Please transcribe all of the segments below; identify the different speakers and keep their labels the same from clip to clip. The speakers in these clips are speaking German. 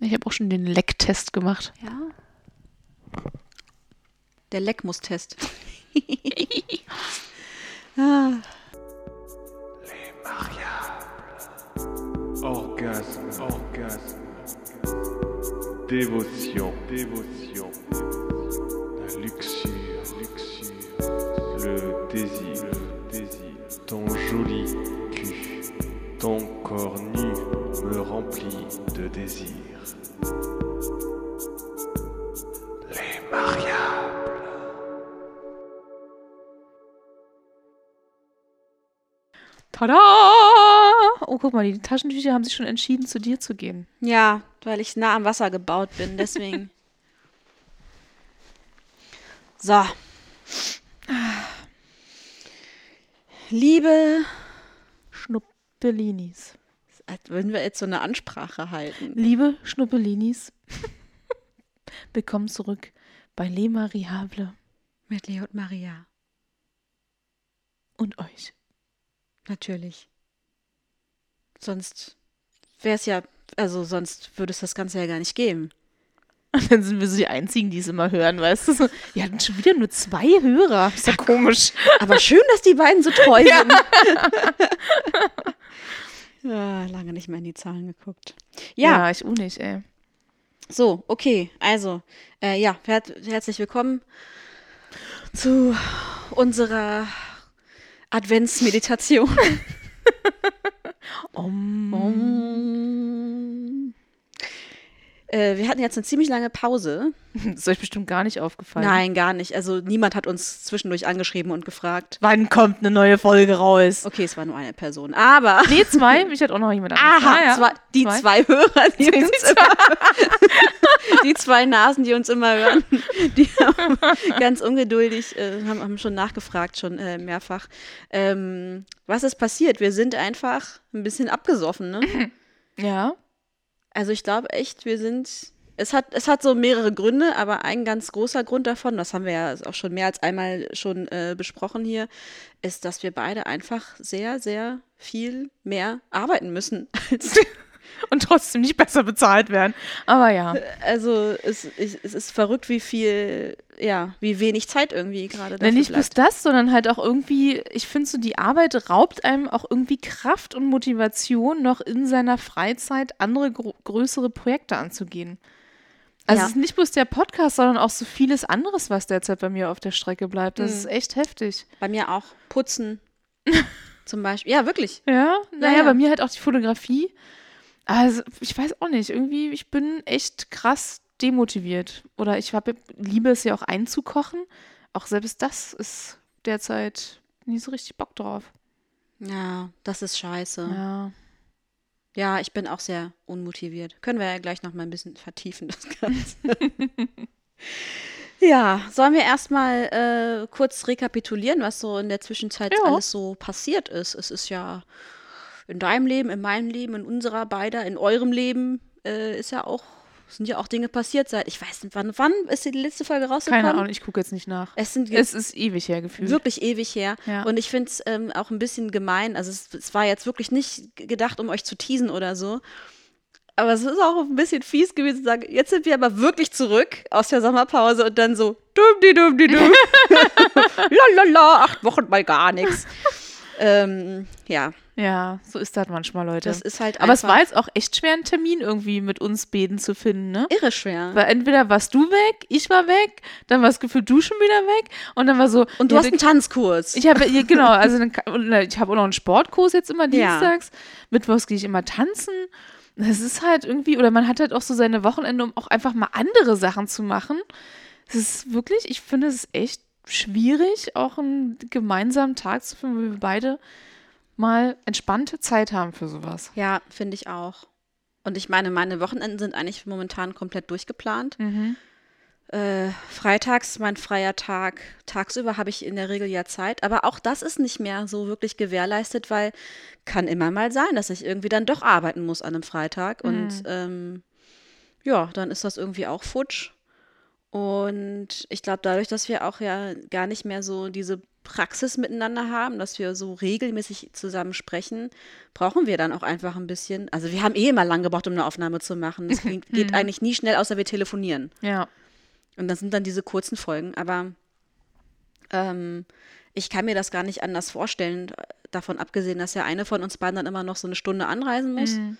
Speaker 1: Ich habe auch schon den Lecktest gemacht.
Speaker 2: Ja. Der Leckmus-Test. ah.
Speaker 3: Orgasme, orgasme, dévotion, dévotion, de désir. Les mariages.
Speaker 1: Tada! Oh, guck mal, die Taschentücher haben sich schon entschieden, zu dir zu gehen.
Speaker 2: Ja, weil ich nah am Wasser gebaut bin, deswegen. so. Liebe,
Speaker 1: Schnuppelinis.
Speaker 2: Als würden wir jetzt so eine Ansprache halten.
Speaker 1: Liebe Schnuppelinis, willkommen zurück bei Les Mariables
Speaker 2: Mit Leo und Maria.
Speaker 1: und euch.
Speaker 2: Natürlich. Sonst wäre es ja, also sonst würde es das Ganze ja gar nicht geben.
Speaker 1: Und dann sind wir so die Einzigen, die es immer hören, weißt du? Wir hatten schon wieder nur zwei Hörer. Ist ja komisch.
Speaker 2: Aber schön, dass die beiden so treu sind. ja, lange nicht mehr in die Zahlen geguckt. Ja,
Speaker 1: Ja, ich auch nicht, ey.
Speaker 2: so, okay. Also, äh, ja, her herzlich willkommen zu unserer Adventsmeditation.
Speaker 1: Om.
Speaker 2: Äh, wir hatten jetzt eine ziemlich lange Pause.
Speaker 1: Das ist euch bestimmt gar nicht aufgefallen.
Speaker 2: Nein, gar nicht. Also niemand hat uns zwischendurch angeschrieben und gefragt.
Speaker 1: Wann kommt eine neue Folge raus?
Speaker 2: Okay, es war nur eine Person. Aber
Speaker 1: Nee, zwei. Mich hat auch noch jemand anderes.
Speaker 2: Aha,
Speaker 1: Ah, ja.
Speaker 2: zwei, die zwei, Hörer, die, uns immer, die zwei Nasen, die uns immer hören, die haben ganz ungeduldig äh, haben, haben schon nachgefragt, schon äh, mehrfach. Ähm, was ist passiert? Wir sind einfach ein bisschen abgesoffen, ne?
Speaker 1: Ja.
Speaker 2: Also ich glaube echt, wir sind. Es hat, es hat so mehrere Gründe, aber ein ganz großer Grund davon, das haben wir ja auch schon mehr als einmal schon äh, besprochen hier, ist, dass wir beide einfach sehr, sehr viel mehr arbeiten müssen als
Speaker 1: Und trotzdem nicht besser bezahlt werden. Aber ja.
Speaker 2: Also es, es ist verrückt, wie viel, ja, wie wenig Zeit irgendwie gerade dafür
Speaker 1: Nein, nicht bloß das, sondern halt auch irgendwie, ich finde so, die Arbeit raubt einem auch irgendwie Kraft und Motivation, noch in seiner Freizeit andere gro größere Projekte anzugehen. Also
Speaker 2: Ja.
Speaker 1: es ist nicht bloß der Podcast, sondern auch so vieles anderes, was derzeit bei mir auf der Strecke bleibt. Das ist echt heftig.
Speaker 2: Bei mir auch Putzen zum Beispiel. Ja, wirklich.
Speaker 1: Ja, naja,
Speaker 2: ja.
Speaker 1: bei mir halt auch die Fotografie. Also, ich weiß auch nicht. Irgendwie, ich bin echt krass demotiviert. Oder ich hab, liebe es ja auch einzukochen. Auch selbst das ist derzeit nicht so richtig Bock drauf.
Speaker 2: Ja, das ist scheiße. Ja.
Speaker 1: Ja.
Speaker 2: ich bin auch sehr unmotiviert. Können wir ja gleich noch mal ein bisschen vertiefen, das Ganze. ja, sollen wir erstmal äh, kurz rekapitulieren, was so in der Zwischenzeit
Speaker 1: Ja.
Speaker 2: alles so passiert ist? Es ist ja in deinem Leben, in meinem Leben, in unserer beider, in eurem Leben äh, ist ja auch, sind ja auch Dinge passiert seit, ich weiß nicht, wann, wann ist die letzte Folge rausgekommen?
Speaker 1: Keine Ahnung, ich gucke jetzt nicht nach.
Speaker 2: Es sind
Speaker 1: Es ist ewig her gefühlt.
Speaker 2: wirklich ewig her.
Speaker 1: Ja.
Speaker 2: Und ich finde es ähm, auch ein bisschen gemein. Also es, es war jetzt wirklich nicht gedacht, um euch zu teasen oder so. Aber es ist auch ein bisschen fies gewesen zu sagen, jetzt sind wir aber wirklich zurück aus der Sommerpause und dann so, dumm, die dumm, die dumm. Lalala, acht Wochen mal gar nichts. ähm, ja,
Speaker 1: Ja, so ist das manchmal, Leute.
Speaker 2: das ist halt
Speaker 1: Aber es war jetzt auch echt schwer, einen Termin irgendwie mit uns beiden zu finden, ne?
Speaker 2: irre schwer.
Speaker 1: Weil entweder warst du weg, ich war weg, dann war es gefühlt du schon wieder weg und dann war so.
Speaker 2: Und du
Speaker 1: ja,
Speaker 2: hast einen Tanzkurs.
Speaker 1: Ich habe ja, genau, also dann, ich habe auch noch einen Sportkurs jetzt immer
Speaker 2: Ja.
Speaker 1: dienstags. Mittwochs gehe ich immer tanzen. Das ist halt irgendwie, oder man hat halt auch so seine Wochenende, um auch einfach mal andere Sachen zu machen. Es ist wirklich, ich finde es echt schwierig, auch einen gemeinsamen Tag zu finden, wo wir beide mal entspannte Zeit haben für sowas.
Speaker 2: ja, finde ich auch. Und ich meine, meine Wochenenden sind eigentlich momentan komplett durchgeplant. Äh, freitags, mein freier Tag. Tagsüber habe ich in der Regel ja Zeit. Aber auch das ist nicht mehr so wirklich gewährleistet, weil kann immer mal sein, dass ich irgendwie dann doch arbeiten muss an einem Freitag. Und ähm, ja, dann ist das irgendwie auch futsch. Und ich glaube, dadurch, dass wir auch ja gar nicht mehr so diese Praxis miteinander haben, dass wir so regelmäßig zusammen sprechen, brauchen wir dann auch einfach ein bisschen. Also wir haben eh immer lang gebraucht, um eine Aufnahme zu machen. Es geht, geht eigentlich nie schnell, außer wir telefonieren.
Speaker 1: Ja.
Speaker 2: Und das sind dann diese kurzen Folgen. Aber ähm, ich kann mir das gar nicht anders vorstellen, davon abgesehen, dass ja eine von uns beiden dann immer noch so eine Stunde anreisen muss.
Speaker 1: Mhm.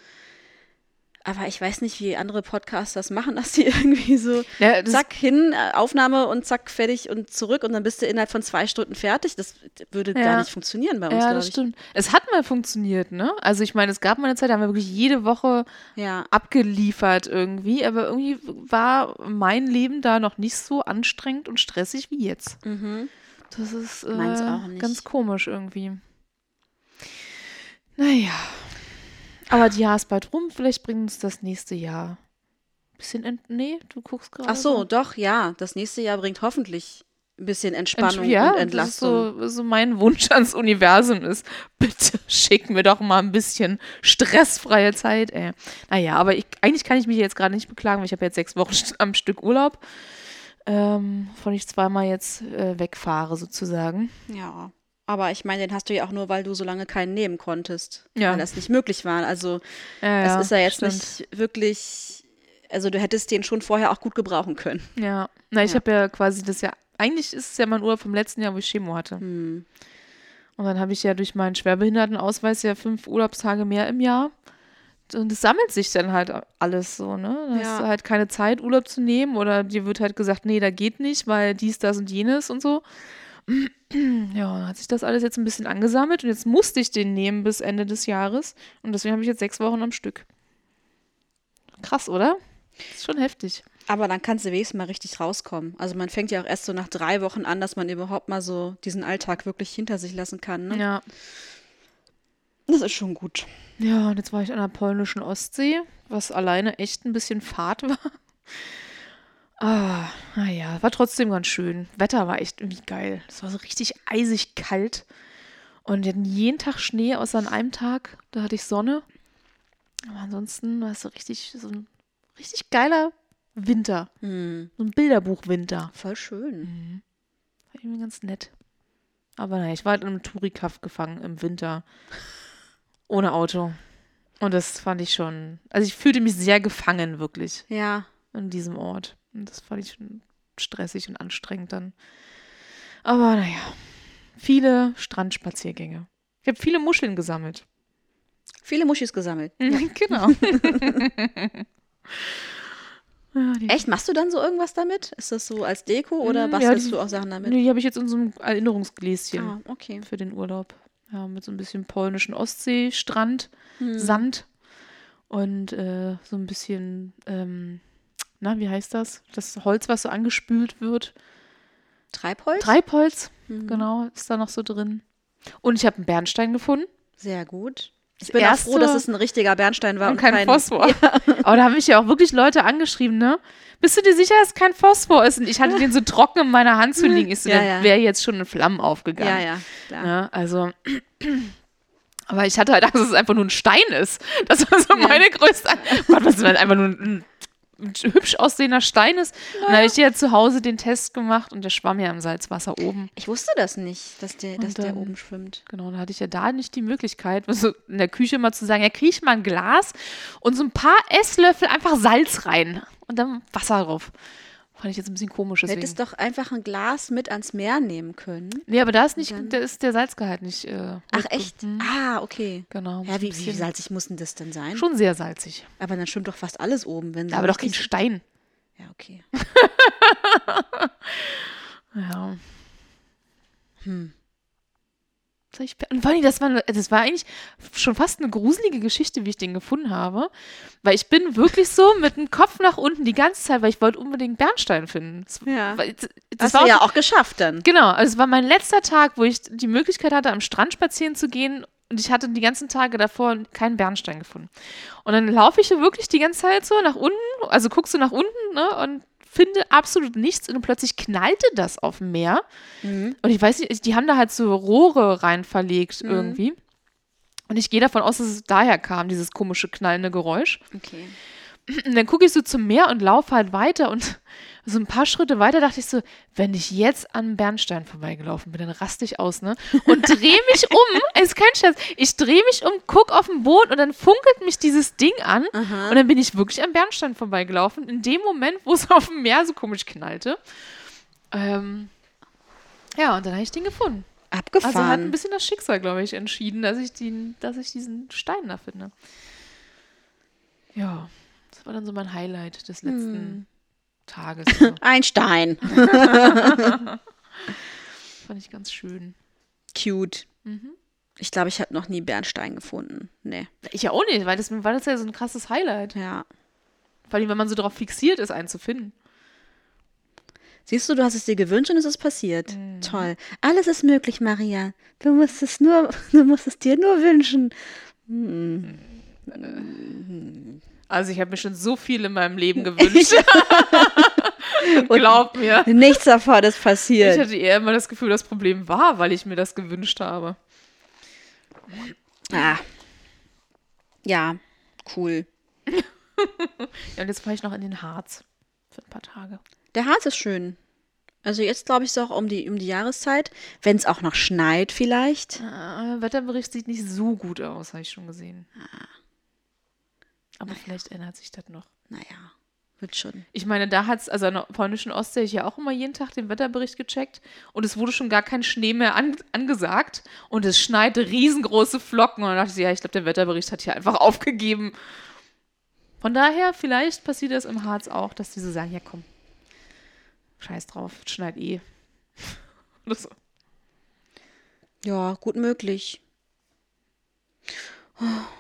Speaker 2: Aber ich weiß nicht, wie andere Podcasts das machen, dass die irgendwie so
Speaker 1: Ja,
Speaker 2: zack hin, äh, Aufnahme und zack fertig und zurück und dann bist du innerhalb von zwei Stunden fertig. Das würde
Speaker 1: Ja.
Speaker 2: gar nicht funktionieren bei uns,
Speaker 1: Ja, das
Speaker 2: ich.
Speaker 1: stimmt. Es hat mal funktioniert, ne? Also ich meine, es gab mal eine Zeit, da haben wir wirklich jede Woche
Speaker 2: Ja,
Speaker 1: abgeliefert irgendwie, aber irgendwie war mein Leben da noch nicht so anstrengend und stressig wie jetzt.
Speaker 2: mhm.
Speaker 1: Das ist äh, ganz komisch irgendwie. Naja. Aber die Jahr ist bald rum, vielleicht bringt uns das nächste Jahr. Bisschen ent nee, du guckst gerade.
Speaker 2: Ach so, doch, ja. Das nächste Jahr bringt hoffentlich ein bisschen Entspannung
Speaker 1: ja,
Speaker 2: und
Speaker 1: Das
Speaker 2: Entlastung.
Speaker 1: ist so, so mein Wunsch ans Universum ist. Bitte schick mir doch mal ein bisschen stressfreie Zeit, ey. Naja, aber ich, eigentlich kann ich mich jetzt gerade nicht beklagen, weil ich habe jetzt sechs Wochen am Stück Urlaub, ähm, von ich zweimal jetzt äh, wegfahre sozusagen.
Speaker 2: Ja. Aber ich meine, den hast du ja auch nur, weil du so lange keinen nehmen konntest.
Speaker 1: Ja.
Speaker 2: Weil das nicht möglich war. Also
Speaker 1: Ja,
Speaker 2: es ist ja jetzt
Speaker 1: stimmt.
Speaker 2: nicht wirklich. Also du hättest den schon vorher auch gut gebrauchen können.
Speaker 1: Ja, na, ich
Speaker 2: Ja.
Speaker 1: habe ja quasi das ja, eigentlich ist es ja mein Urlaub vom letzten Jahr, wo ich Chemo hatte.
Speaker 2: Hm.
Speaker 1: Und dann habe ich ja durch meinen Schwerbehindertenausweis ja fünf Urlaubstage mehr im Jahr. Und es sammelt sich dann halt alles so, ne? Da hast
Speaker 2: Ja.
Speaker 1: du halt keine Zeit, Urlaub zu nehmen oder dir wird halt gesagt, nee, da geht nicht, weil dies, das und jenes und so. Ja, hat sich das alles jetzt ein bisschen angesammelt und jetzt musste ich den nehmen bis Ende des Jahres und deswegen habe ich jetzt sechs Wochen am Stück. Krass, oder? Das ist schon heftig.
Speaker 2: Aber dann kannst du wenigstens mal richtig rauskommen. Also man fängt ja auch erst so nach drei Wochen an, dass man überhaupt mal so diesen Alltag wirklich hinter sich lassen kann. Ne?
Speaker 1: Ja.
Speaker 2: Das ist schon gut.
Speaker 1: Ja, und jetzt war ich an der polnischen Ostsee, was alleine echt ein bisschen Fahrt war. Ah, naja, war trotzdem ganz schön. Wetter war echt irgendwie geil. Es war so richtig eisig kalt. Und wir hatten jeden Tag Schnee, außer an einem Tag. Da hatte ich Sonne. Aber ansonsten war es so richtig, so ein richtig geiler Winter.
Speaker 2: Hm.
Speaker 1: So ein Bilderbuch-Winter.
Speaker 2: Voll schön.
Speaker 1: War irgendwie ganz nett. Aber naja, ich war halt in einem Tourikaff gefangen im Winter. Ohne Auto. Und das fand ich schon. Also ich fühlte mich sehr gefangen, wirklich,
Speaker 2: Ja.
Speaker 1: in diesem Ort. Und das fand ich schon stressig und anstrengend dann. Aber naja. Viele Strandspaziergänge. Ich habe viele Muscheln gesammelt.
Speaker 2: Viele Muschis gesammelt.
Speaker 1: genau. ja,
Speaker 2: Echt? Machst du dann so irgendwas damit? Ist das so als Deko oder
Speaker 1: Mm, ja,
Speaker 2: bastelst
Speaker 1: die-
Speaker 2: du auch Sachen damit?
Speaker 1: die habe ich jetzt in so einem Erinnerungsgläschen.
Speaker 2: Ah, okay.
Speaker 1: für den Urlaub. Ja, mit so ein bisschen polnischen Ostseestrand,
Speaker 2: Hm.
Speaker 1: Sand und äh, so ein bisschen, ähm, na, wie heißt das? Das Holz, was so angespült wird.
Speaker 2: Treibholz?
Speaker 1: Treibholz,
Speaker 2: Mhm.
Speaker 1: genau, ist da noch so drin. Und ich habe einen Bernstein gefunden
Speaker 2: Sehr gut. Ich
Speaker 1: Das
Speaker 2: bin auch
Speaker 1: erste-
Speaker 2: froh, dass es ein richtiger Bernstein war
Speaker 1: und
Speaker 2: und,
Speaker 1: kein,
Speaker 2: kein
Speaker 1: Phosphor. Aber da haben mich ja auch wirklich Leute angeschrieben, ne? Bist du dir sicher, dass es kein Phosphor ist? Und ich hatte den so trocken in meiner Hand zu liegen. Ich so,
Speaker 2: Ja, ja.
Speaker 1: wäre jetzt schon in Flammen aufgegangen.
Speaker 2: Ja, ja, klar.
Speaker 1: Ne? Also, aber ich hatte halt Angst, dass es einfach nur ein Stein ist. Das war so
Speaker 2: Ja.
Speaker 1: meine größte Angst. Gott, was wenn einfach nur ein hübsch aussehender Stein ist. Und dann habe ich ja zu Hause den Test gemacht und der schwamm ja im Salzwasser oben.
Speaker 2: Ich wusste das nicht, dass der,
Speaker 1: Und
Speaker 2: dass der
Speaker 1: dann-
Speaker 2: oben schwimmt.
Speaker 1: Genau, da hatte ich ja da nicht die Möglichkeit, so in der Küche mal zu sagen, ja, kriege ich mal ein Glas und so ein paar Esslöffel einfach Salz rein und dann Wasser drauf. Fand ich jetzt ein bisschen komisch.
Speaker 2: Du hättest doch einfach ein Glas mit ans Meer nehmen können.
Speaker 1: Nee, aber da ist nicht, da ist der Salzgehalt nicht. Äh,
Speaker 2: Ach, echt?
Speaker 1: Hm,
Speaker 2: Ah, okay.
Speaker 1: Genau.
Speaker 2: Ja, wie, wie salzig muss denn das denn sein?
Speaker 1: Schon sehr salzig.
Speaker 2: Aber dann schwimmt doch fast alles oben, wenn so
Speaker 1: aber doch kein Stein.
Speaker 2: Ja, okay.
Speaker 1: Ja.
Speaker 2: Hm.
Speaker 1: Und vor allem, das war, das war eigentlich schon fast eine gruselige Geschichte, wie ich den gefunden habe. Weil ich bin wirklich so mit dem Kopf nach unten die ganze Zeit, weil ich wollte unbedingt Bernstein finden. Das,
Speaker 2: Ja.
Speaker 1: das
Speaker 2: Das
Speaker 1: war
Speaker 2: hast du ja auch geschafft dann.
Speaker 1: Genau, also es war mein letzter Tag, wo ich die Möglichkeit hatte, am Strand spazieren zu gehen. Und ich hatte die ganzen Tage davor keinen Bernstein gefunden. Und dann laufe ich wirklich die ganze Zeit so nach unten, also guckst du nach unten ne, und finde absolut nichts. Und plötzlich knallte das auf dem Meer.
Speaker 2: Mhm.
Speaker 1: Und ich weiß nicht, die haben da halt so Rohre rein verlegt
Speaker 2: Mhm.
Speaker 1: irgendwie. Und ich gehe davon aus, dass es daher kam, dieses komische knallende Geräusch.
Speaker 2: Okay.
Speaker 1: Und dann gucke ich so zum Meer und laufe halt weiter und so ein paar Schritte weiter dachte ich so, wenn ich jetzt an Bernstein vorbeigelaufen bin, dann raste ich aus, ne? Und drehe mich um, es ist kein Scherz, ich drehe mich um, guck auf den Boden und dann funkelt mich dieses Ding an und dann bin ich wirklich an Bernstein vorbeigelaufen, in dem Moment, wo es auf dem Meer so komisch knallte. Ähm, ja, und dann habe ich den gefunden.
Speaker 2: Abgefahren.
Speaker 1: Also hat ein bisschen das Schicksal, glaube ich, entschieden, dass ich, den, dass ich diesen Stein da finde. Ja, das war dann so mein Highlight des letzten
Speaker 2: Hm.
Speaker 1: Tages. So.
Speaker 2: Ein Stein.
Speaker 1: Fand ich ganz schön.
Speaker 2: Cute.
Speaker 1: Mhm.
Speaker 2: Ich glaube, ich habe noch nie Bernstein gefunden. Nee.
Speaker 1: Ich ja auch nicht, weil das, weil das ja so ein krasses Highlight.
Speaker 2: Ja.
Speaker 1: Vor allem, wenn man so darauf fixiert ist, einen zu finden.
Speaker 2: Siehst du, du hast es dir gewünscht und es ist passiert. Toll. Alles ist möglich, Maria. Du musst es nur, du musst es dir nur wünschen.
Speaker 1: Also ich habe mir schon so viel in meinem Leben gewünscht. Glaub mir.
Speaker 2: Nichts davon ist
Speaker 1: Ich
Speaker 2: passiert.
Speaker 1: hatte eher immer das Gefühl, das Problem war, weil ich mir das gewünscht habe.
Speaker 2: Ah. Ja, cool.
Speaker 1: Ja, und jetzt fahre ich noch in den Harz für ein paar Tage.
Speaker 2: Der Harz ist schön. Also jetzt glaube ich so auch um die, um die Jahreszeit. Wenn es auch noch schneit vielleicht.
Speaker 1: Äh, Wetterbericht sieht nicht so gut aus, habe ich schon gesehen. Aber vielleicht ändert sich das noch.
Speaker 2: Naja, wird schon.
Speaker 1: Ich meine, da hat es, also an der polnischen Ostsee, ich ja auch immer jeden Tag den Wetterbericht gecheckt und es wurde schon gar kein Schnee mehr an, angesagt und es schneite riesengroße Flocken und dann dachte ich, ja, ich glaube, der Wetterbericht hat hier einfach aufgegeben. Von daher, vielleicht passiert das im Harz auch, dass die so sagen, ja komm, scheiß drauf, es schneit eh. Oder so.
Speaker 2: Ja, gut möglich.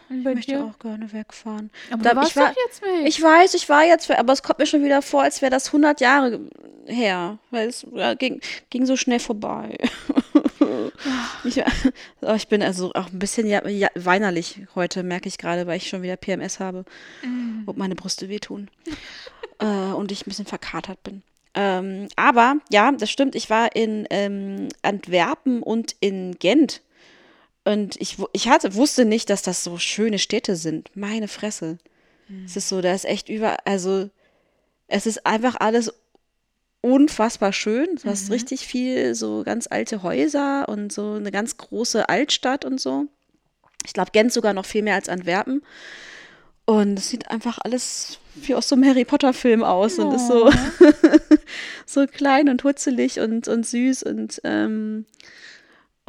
Speaker 1: Und bei
Speaker 2: Ich möchte
Speaker 1: dir?
Speaker 2: auch gerne wegfahren.
Speaker 1: Aber
Speaker 2: Da-
Speaker 1: du warst
Speaker 2: ich war,
Speaker 1: jetzt weg.
Speaker 2: Ich weiß, ich war jetzt, aber es kommt mir schon wieder vor, als wäre das 100 Jahre her, weil es ja, ging, ging so schnell vorbei. ich, oh, ich bin also auch ein bisschen ja, ja, weinerlich heute, merke ich gerade, weil ich schon wieder PMS habe und meine Brüste wehtun äh, und ich ein bisschen verkatert bin. Ähm, aber ja, das stimmt, ich war in ähm, Antwerpen und in Gent. Und ich, ich hatte, wusste nicht, dass das so schöne Städte sind. Meine Fresse. Es ist so, da ist echt über, also es ist einfach alles unfassbar schön. Du hast richtig viel so ganz alte Häuser und so eine ganz große Altstadt und so. Ich glaube, Gent sogar noch viel mehr als Antwerpen. Und es sieht einfach alles wie aus so einem Harry Potter-Film aus und ist so, so klein und hutzelig und, und süß und, ähm,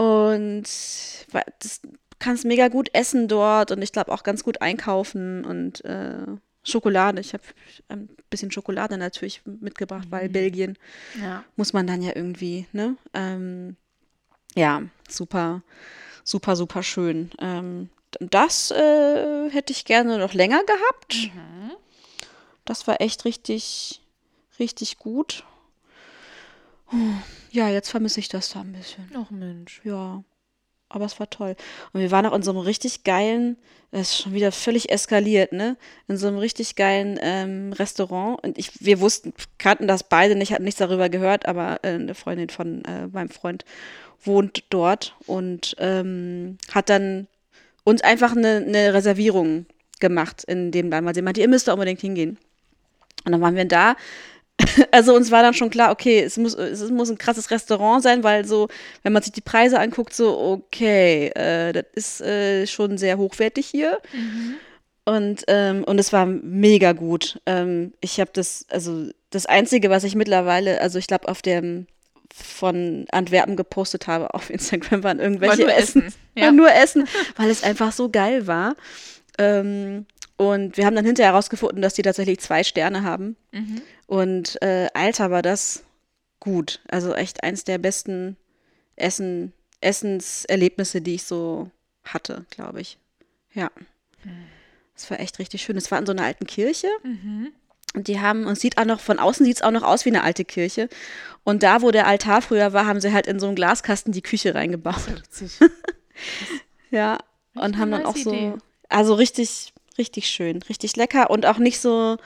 Speaker 2: und das kannst mega gut essen dort und ich glaube auch ganz gut einkaufen und äh, Schokolade. Ich habe ein bisschen Schokolade natürlich mitgebracht, weil Belgien
Speaker 1: ja.
Speaker 2: muss man dann ja irgendwie, ne? Ähm, ja, super, super, super schön. Ähm, das äh, hätte ich gerne noch länger gehabt. Das war echt richtig, richtig gut. Ja, jetzt vermisse ich das da ein bisschen.
Speaker 1: Ach Mensch.
Speaker 2: Ja, aber es war toll. Und wir waren auch in so einem richtig geilen, das ist schon wieder völlig eskaliert, ne? In so einem richtig geilen ähm, Restaurant. Und ich, wir wussten, kannten das beide nicht, hatten nichts darüber gehört, aber äh, eine Freundin von äh, meinem Freund wohnt dort und ähm, hat dann uns einfach eine, eine Reservierung gemacht in dem Laden, weil sie meinte, ihr müsst da unbedingt hingehen. Und dann waren wir da. Also uns war dann schon klar, okay, es muss, es muss ein krasses Restaurant sein, weil so, wenn man sich die Preise anguckt, so, okay, äh, das ist äh, schon sehr hochwertig hier. Und, ähm, und es war mega gut. Ähm, ich habe das, also das Einzige, was ich mittlerweile, also ich glaube, auf dem von Antwerpen gepostet habe auf Instagram, waren irgendwelche
Speaker 1: nur
Speaker 2: Essen.
Speaker 1: Essen,
Speaker 2: War
Speaker 1: ja.
Speaker 2: nur Essen, weil es einfach so geil war. Ähm, und wir haben dann hinterher herausgefunden, dass die tatsächlich zwei Sterne haben. Und äh, Alter, war das gut. Also echt eins der besten Essen, Essenserlebnisse, die ich so hatte, glaube ich. Ja. Es war echt richtig schön. Es war in so einer alten Kirche. Und die haben, und es sieht auch noch, von außen sieht es auch noch aus wie eine alte Kirche. Und da, wo der Altar früher war, haben sie halt in so einen Glaskasten die Küche reingebaut. Ja. Und haben dann auch
Speaker 1: nice
Speaker 2: so,
Speaker 1: Idee.
Speaker 2: also richtig, richtig schön, richtig lecker und auch nicht so,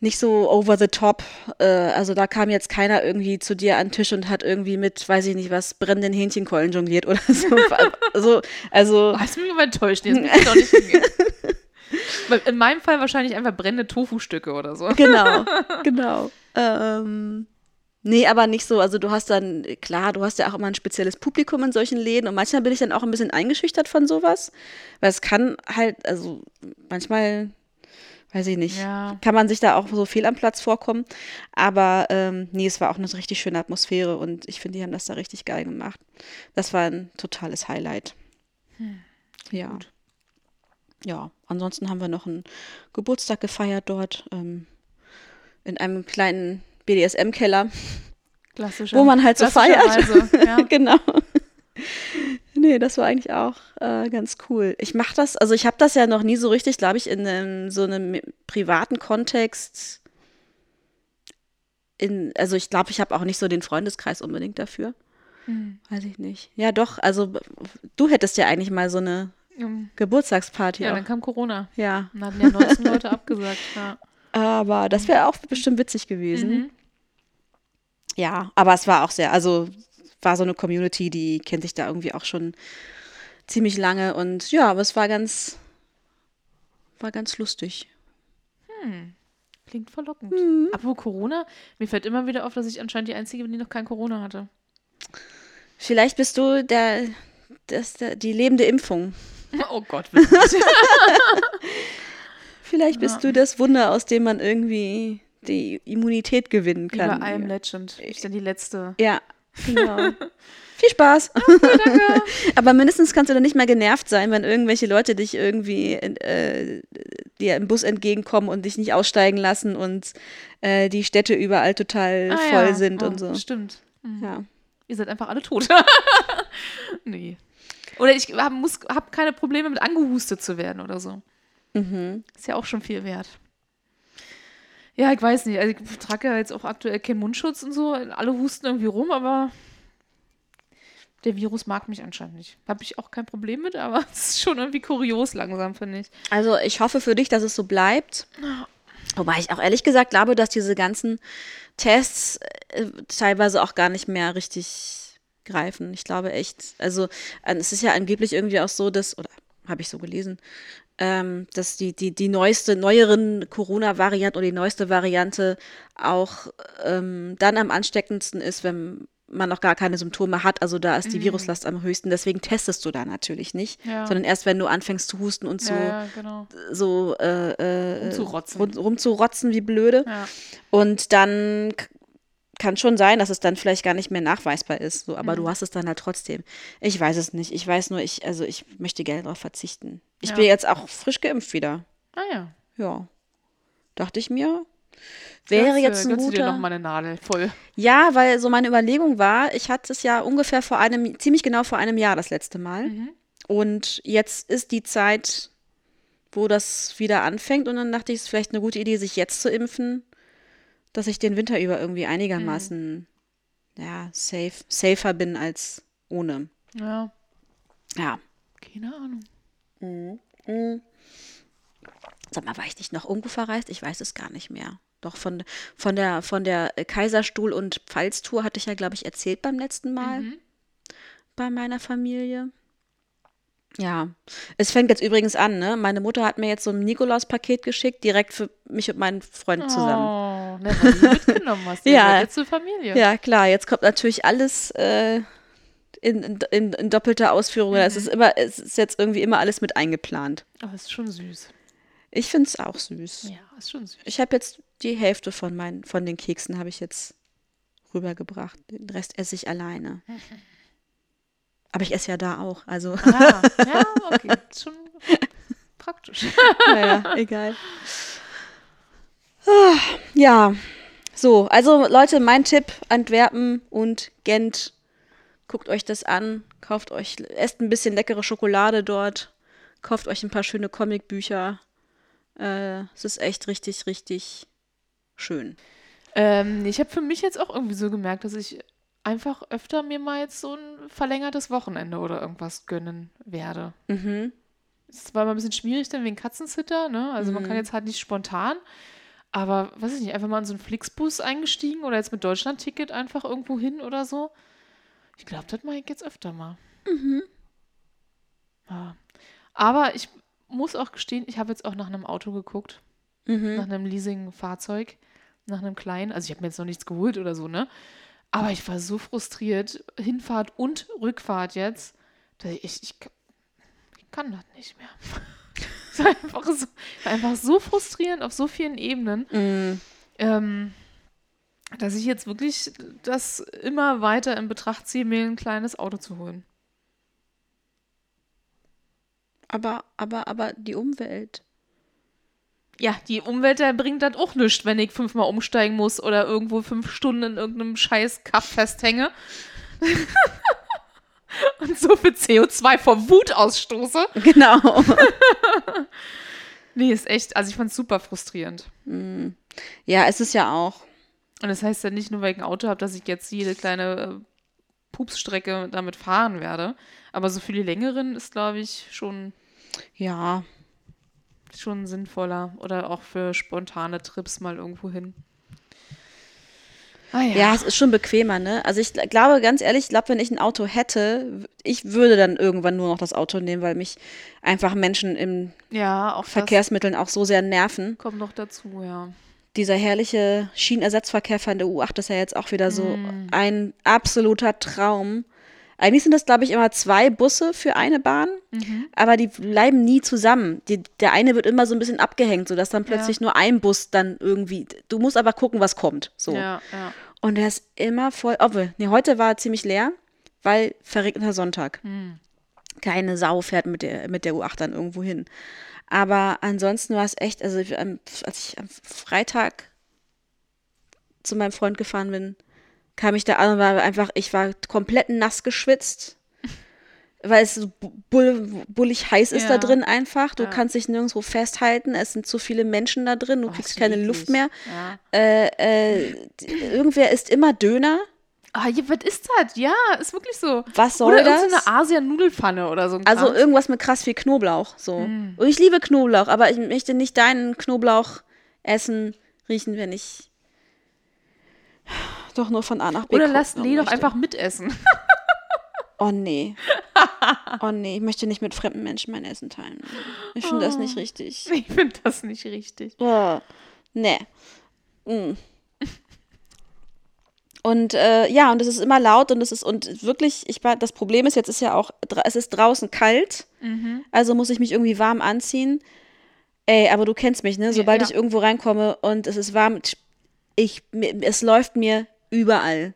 Speaker 2: nicht so over the top. Äh, also da kam jetzt keiner irgendwie zu dir an den Tisch und hat irgendwie mit, weiß ich nicht was, brennenden Hähnchenkeulen jongliert oder so. so also,
Speaker 1: Oh, hast du mich aber enttäuscht. Jetzt muss ich doch nicht hingehen. In meinem Fall wahrscheinlich einfach brennende Tofu-Stücke oder so.
Speaker 2: Genau, genau. Ähm, nee, aber nicht so. Also du hast dann, klar, du hast ja auch immer ein spezielles Publikum in solchen Läden und manchmal bin ich dann auch ein bisschen eingeschüchtert von sowas. Weil es kann halt, also manchmal, weiß ich nicht,
Speaker 1: Ja.
Speaker 2: kann man sich da auch so fehl am Platz vorkommen. Aber ähm, nee, es war auch eine richtig schöne Atmosphäre und ich finde, die haben das da richtig geil gemacht. Das war ein totales Highlight. ja.
Speaker 1: gut.
Speaker 2: Ja, ansonsten haben wir noch einen Geburtstag gefeiert dort ähm, in einem kleinen BDSM-Keller,
Speaker 1: Klassischer.
Speaker 2: wo man halt so feiert.
Speaker 1: klassischerweise, Ja.
Speaker 2: genau. Nee, das war eigentlich auch äh, ganz cool. Ich mache das, also ich habe das ja noch nie so richtig, glaube ich, in einem, so einem privaten Kontext. In, also ich glaube, ich habe auch nicht so den Freundeskreis unbedingt dafür.
Speaker 1: Hm.
Speaker 2: Weiß ich nicht. Ja, doch, also du hättest ja eigentlich mal so eine
Speaker 1: Ähm,
Speaker 2: Geburtstagsparty
Speaker 1: Ja,
Speaker 2: auch.
Speaker 1: dann kam Corona.
Speaker 2: Ja,
Speaker 1: Dann hatten ja 19 Leute abgesagt. Ja.
Speaker 2: Aber das wäre auch bestimmt witzig gewesen.
Speaker 1: Mhm.
Speaker 2: Ja, aber es war auch sehr, also war so eine Community, die kennt sich da irgendwie auch schon ziemlich lange und ja, aber es war ganz, war ganz lustig.
Speaker 1: Klingt verlockend.
Speaker 2: Mhm.
Speaker 1: Apropos Corona, mir fällt immer wieder auf, dass ich anscheinend die Einzige bin, die noch kein Corona hatte.
Speaker 2: Vielleicht bist du der, das, der die lebende Impfung.
Speaker 1: Oh Gott.
Speaker 2: Vielleicht bist du das Wunder, aus dem man irgendwie die Immunität gewinnen kann.
Speaker 1: I Am Legend. Ich bin die Letzte.
Speaker 2: Ja, genau. Viel Spaß. Aber mindestens kannst du dann nicht mehr genervt sein, wenn irgendwelche Leute dich irgendwie äh, dir im Bus entgegenkommen und dich nicht aussteigen lassen und äh, die Städte überall total
Speaker 1: Ah,
Speaker 2: voll
Speaker 1: ja.
Speaker 2: sind
Speaker 1: oh,
Speaker 2: und so.
Speaker 1: Stimmt. Mhm.
Speaker 2: Ja.
Speaker 1: Ihr seid einfach alle tot. nee. Oder ich habe hab keine Probleme mit angehustet zu werden oder so.
Speaker 2: Mhm.
Speaker 1: Ist ja auch schon viel wert. Ja, ich weiß nicht. Also ich trage ja jetzt auch aktuell keinen Mundschutz und so. Alle husten irgendwie rum, aber der Virus mag mich anscheinend nicht. Habe ich auch kein Problem mit, aber es ist schon irgendwie kurios langsam, finde ich.
Speaker 2: Also ich hoffe für dich, dass es so bleibt. Wobei ich auch ehrlich gesagt glaube, dass diese ganzen Tests äh, teilweise auch gar nicht mehr richtig greifen. Ich glaube echt, also äh, es ist ja angeblich irgendwie auch so, dass, oder habe ich so gelesen, ähm, dass die, die, die neueste, neueren Corona-Variante oder die neueste Variante auch ähm, dann am ansteckendsten ist, wenn man noch gar keine Symptome hat. Also da ist die Viruslast am höchsten. Deswegen testest du da natürlich nicht,
Speaker 1: Ja.
Speaker 2: sondern erst wenn du anfängst zu husten und so,
Speaker 1: Ja, genau.
Speaker 2: so äh, äh,
Speaker 1: Rumzurotzen.
Speaker 2: rum- rumzurotzen wie blöde.
Speaker 1: Ja.
Speaker 2: Und dann kann schon sein, dass es dann vielleicht gar nicht mehr nachweisbar ist. So,
Speaker 1: Mhm.
Speaker 2: aber du hast es dann halt trotzdem. Ich weiß es nicht. Ich weiß nur, ich, also ich möchte gerne darauf verzichten. Ich
Speaker 1: Ja.
Speaker 2: bin jetzt auch frisch geimpft wieder.
Speaker 1: Ah ja.
Speaker 2: Ja. Dachte ich mir. Wäre
Speaker 1: Götze,
Speaker 2: jetzt ein
Speaker 1: Götze dir noch
Speaker 2: guter.
Speaker 1: mal eine Nadel voll.
Speaker 2: Ja, weil so meine Überlegung war, ich hatte es ja ungefähr vor einem, ziemlich genau vor einem Jahr das letzte Mal.
Speaker 1: Mhm.
Speaker 2: Und jetzt ist die Zeit, wo das wieder anfängt. Und dann dachte ich, es ist vielleicht eine gute Idee, sich jetzt zu impfen, dass ich den Winter über irgendwie einigermaßen, ja, safe, safer bin als ohne.
Speaker 1: Ja,
Speaker 2: Ja.
Speaker 1: keine Ahnung.
Speaker 2: Sag mal, war ich nicht noch irgendwo verreist? Ich weiß es gar nicht mehr. Doch von, von der, von der Kaiserstuhl- und Pfalztour hatte ich ja, glaube ich, erzählt beim letzten Mal bei meiner Familie. Ja, es fängt jetzt übrigens an, ne? Meine Mutter hat mir jetzt so ein Nikolaus-Paket geschickt, direkt für mich und meinen Freund zusammen.
Speaker 1: Oh, ne, weil du mitgenommen hast.
Speaker 2: Ja.
Speaker 1: jetzt zur Familie.
Speaker 2: Ja, klar, jetzt kommt natürlich alles äh, in, in, in, in doppelter Ausführung. Es ist immer, es ist jetzt irgendwie immer alles mit eingeplant.
Speaker 1: Oh, ist schon süß.
Speaker 2: Ich finde es auch süß.
Speaker 1: Ja, ist schon süß.
Speaker 2: Ich habe jetzt die Hälfte von meinen, von den Keksen habe ich jetzt rübergebracht. Den Rest esse ich alleine. Aber ich esse ja da auch, also
Speaker 1: Ah, ja, okay. Ist schon praktisch.
Speaker 2: naja, egal. Ah, Ja, so, also Leute, mein Tipp, Antwerpen und Gent, guckt euch das an, kauft euch, esst ein bisschen leckere Schokolade dort, kauft euch ein paar schöne Comicbücher. Äh, es ist echt richtig, richtig schön.
Speaker 1: Ähm, ich habe für mich jetzt auch irgendwie so gemerkt, dass ich einfach öfter mir mal jetzt so ein verlängertes Wochenende oder irgendwas gönnen werde.
Speaker 2: Mhm.
Speaker 1: Es war mal ein bisschen schwierig dann wegen Katzensitter, ne? Also man kann jetzt halt nicht spontan, aber weiß ich nicht, einfach mal in so einen Flixbus eingestiegen oder jetzt mit Deutschland-Ticket einfach irgendwo hin oder so. Ich glaube, das mache ich jetzt öfter mal. Ja. Aber ich muss auch gestehen, ich habe jetzt auch nach einem Auto geguckt.
Speaker 2: Mhm.
Speaker 1: Nach einem Leasing-Fahrzeug. Nach einem kleinen. Also ich habe mir jetzt noch nichts geholt oder so, ne? Aber ich war so frustriert. Hinfahrt und Rückfahrt jetzt. dass Ich, ich, ich kann das nicht mehr. Es war einfach so, einfach so frustrierend auf so vielen Ebenen.
Speaker 2: Mhm.
Speaker 1: Ähm, dass ich jetzt wirklich das immer weiter in Betracht ziehe, mir ein kleines Auto zu holen.
Speaker 2: Aber, aber, aber die Umwelt.
Speaker 1: Ja, die Umwelt bringt das auch nichts, wenn ich fünfmal umsteigen muss oder irgendwo fünf Stunden in irgendeinem scheiß Kaff festhänge. Und so viel CO2 vor Wut ausstoße.
Speaker 2: Genau.
Speaker 1: Nee, ist echt, also ich fand es super frustrierend.
Speaker 2: ja, es ist ja auch.
Speaker 1: Und das heißt ja nicht nur, weil ich ein Auto habe, dass ich jetzt jede kleine äh, Pupsstrecke damit fahren werde. Aber so für die längeren ist, glaube ich, schon,
Speaker 2: Ja.
Speaker 1: Schon sinnvoller. Oder auch für spontane Trips mal irgendwo hin. Ah ja.
Speaker 2: Ja, es ist schon bequemer, ne? Also ich gl- glaube, ganz ehrlich, ich glaube, wenn ich ein Auto hätte, ich würde dann irgendwann nur noch das Auto nehmen, weil mich einfach Menschen in
Speaker 1: ja auch
Speaker 2: Verkehrsmitteln auch so sehr nerven.
Speaker 1: kommt noch dazu, ja.
Speaker 2: Dieser herrliche Schienenersatzverkehr von der U8 ist ja jetzt auch wieder so
Speaker 1: Mm.
Speaker 2: ein absoluter Traum. Eigentlich sind das, glaube ich, immer zwei Busse für eine Bahn,
Speaker 1: Mhm.
Speaker 2: aber die bleiben nie zusammen. Die, der eine wird immer so ein bisschen abgehängt, sodass dann plötzlich nur ein Bus dann irgendwie. Du musst aber gucken, was kommt. So.
Speaker 1: Ja, ja.
Speaker 2: Und der ist immer voll. Obwohl, nee, heute war er ziemlich leer, weil verregneter Sonntag.
Speaker 1: Hm.
Speaker 2: Keine Sau fährt mit der, mit der U8 dann irgendwo hin. Aber ansonsten war es echt, also am- als ich am Freitag zu meinem Freund gefahren bin, kam ich da an und war einfach, ich war komplett nass geschwitzt. Weil es so bull, bullig heiß ist da
Speaker 1: Ja.
Speaker 2: drin einfach. Du
Speaker 1: Ja.
Speaker 2: kannst dich nirgendwo festhalten. Es sind zu viele Menschen da drin. Du
Speaker 1: Oh,
Speaker 2: kriegst keine. Luft mehr.
Speaker 1: Ja.
Speaker 2: Äh, äh, irgendwer isst immer Döner.
Speaker 1: Ah, ja, was ist das? Ja, ist wirklich so.
Speaker 2: Was soll
Speaker 1: oder
Speaker 2: das?
Speaker 1: irgendeine Asien-Nudelfanne oder so.
Speaker 2: Also
Speaker 1: Kram.
Speaker 2: irgendwas mit krass viel Knoblauch. So.
Speaker 1: Mm.
Speaker 2: Und ich liebe Knoblauch, aber ich möchte nicht deinen Knoblauch essen, riechen, wenn ich doch nur von A nach B
Speaker 1: Oder
Speaker 2: gucken
Speaker 1: lass Lee doch einfach mitessen.
Speaker 2: Oh nee. Oh nee, ich möchte nicht mit fremden Menschen mein Essen teilen. Ich finde das
Speaker 1: Oh.
Speaker 2: nicht richtig.
Speaker 1: Ich finde das nicht richtig.
Speaker 2: Oh, nee. Mm. Und äh, ja, und es ist immer laut und es ist und wirklich, ich das Problem ist, jetzt ist ja auch, es ist draußen kalt,
Speaker 1: Mhm.
Speaker 2: also muss ich mich irgendwie warm anziehen. Ey, aber du kennst mich, ne? Sobald
Speaker 1: ja.
Speaker 2: ich irgendwo reinkomme und es ist warm, ich, es läuft mir überall.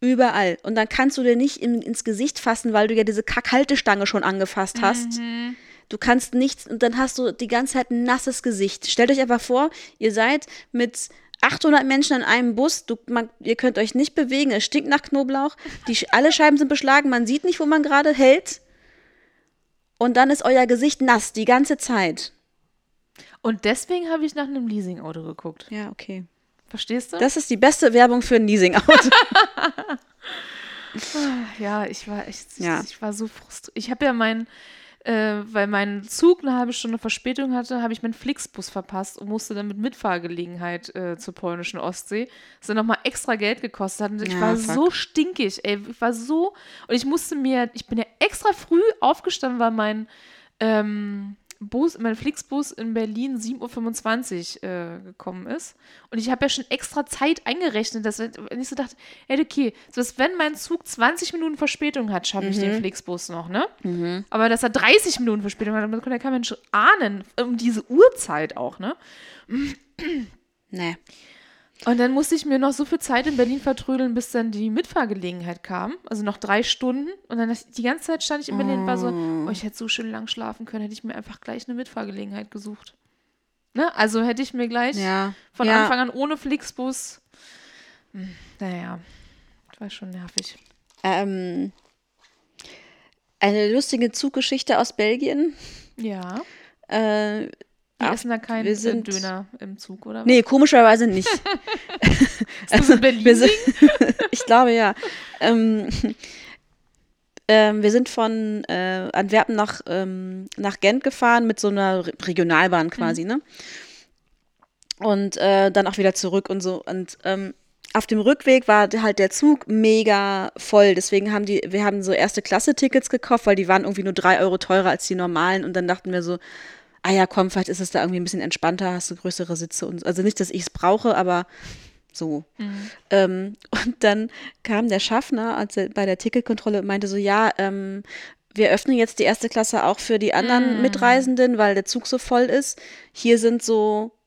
Speaker 2: Überall. Und dann kannst du dir nicht in, ins Gesicht fassen, weil du ja diese Kackhaltestange schon angefasst hast.
Speaker 1: Mhm.
Speaker 2: Du kannst nichts und dann hast du die ganze Zeit ein nasses Gesicht. Stellt euch einfach vor, ihr seid mit 800 Menschen in einem Bus, du, man, ihr könnt euch nicht bewegen, es stinkt nach Knoblauch, die, alle Scheiben sind beschlagen, man sieht nicht, wo man gerade hält. Und dann ist euer Gesicht nass die ganze Zeit.
Speaker 1: Und deswegen habe ich nach einem Leasing-Auto geguckt.
Speaker 2: Ja, okay.
Speaker 1: Verstehst du?
Speaker 2: Das ist die beste Werbung für ein Leasing-Auto.
Speaker 1: ja, ich war echt,
Speaker 2: Ja.
Speaker 1: ich war so frustriert. Ich habe ja meinen, äh, weil mein Zug eine halbe Stunde Verspätung hatte, habe ich meinen Flixbus verpasst und musste dann mit Mitfahrgelegenheit äh, zur polnischen Ostsee. Das hat nochmal extra Geld gekostet. hat. Und ich
Speaker 2: Ja,
Speaker 1: war
Speaker 2: fuck.
Speaker 1: so stinkig, ey. Ich war so, und ich musste mir, ich bin ja extra früh aufgestanden, weil mein ähm, Bus, mein Flixbus in Berlin 7.25 Uhr äh, gekommen ist. Und ich habe ja schon extra Zeit eingerechnet, dass wenn ich so dachte, ey, okay, so dass wenn mein Zug 20 Minuten Verspätung hat, schaffe ich den Flixbus noch, ne? Aber dass er 30 Minuten Verspätung hat, dann kann kein Mensch ahnen, um diese Uhrzeit auch, ne?
Speaker 2: nee.
Speaker 1: Und dann musste ich mir noch so viel Zeit in Berlin vertrödeln, bis dann die Mitfahrgelegenheit kam. Also noch drei Stunden. Und dann die ganze Zeit stand ich in Berlin und war so, oh, ich hätte so schön lang schlafen können, hätte ich mir einfach gleich eine Mitfahrgelegenheit gesucht. Ne? Also hätte ich mir gleich
Speaker 2: Ja.
Speaker 1: von
Speaker 2: ja.
Speaker 1: Anfang an ohne Flixbus. Hm, Naja, das war schon nervig.
Speaker 2: Ähm, eine lustige Zuggeschichte aus Belgien.
Speaker 1: Ja.
Speaker 2: Äh,
Speaker 1: Die
Speaker 2: Ach,
Speaker 1: essen da keinen
Speaker 2: wir sind-
Speaker 1: Döner im Zug, oder? was?
Speaker 2: nee, komischerweise nicht.
Speaker 1: Ist das in Berlin?
Speaker 2: Wir sind, ich glaube ja. Ähm, ähm, wir sind von äh, Antwerpen nach, ähm, nach Gent gefahren mit so einer Re- Regionalbahn quasi, ne? Und äh, dann auch wieder zurück und so. Und ähm, auf dem Rückweg war halt der Zug mega voll. Deswegen haben die, wir haben so erste Klasse-Tickets gekauft, weil die waren irgendwie nur drei Euro teurer als die normalen. Und dann dachten wir so, ah ja, komm, vielleicht ist es da irgendwie ein bisschen entspannter, hast du größere Sitze und also nicht, dass ich es brauche, aber so. Mhm. Ähm, und dann kam der Schaffner als bei der Ticketkontrolle und meinte so, ja, ähm, wir öffnen jetzt die erste Klasse auch für die anderen mm. Mitreisenden, weil der Zug so voll ist. Hier sind so,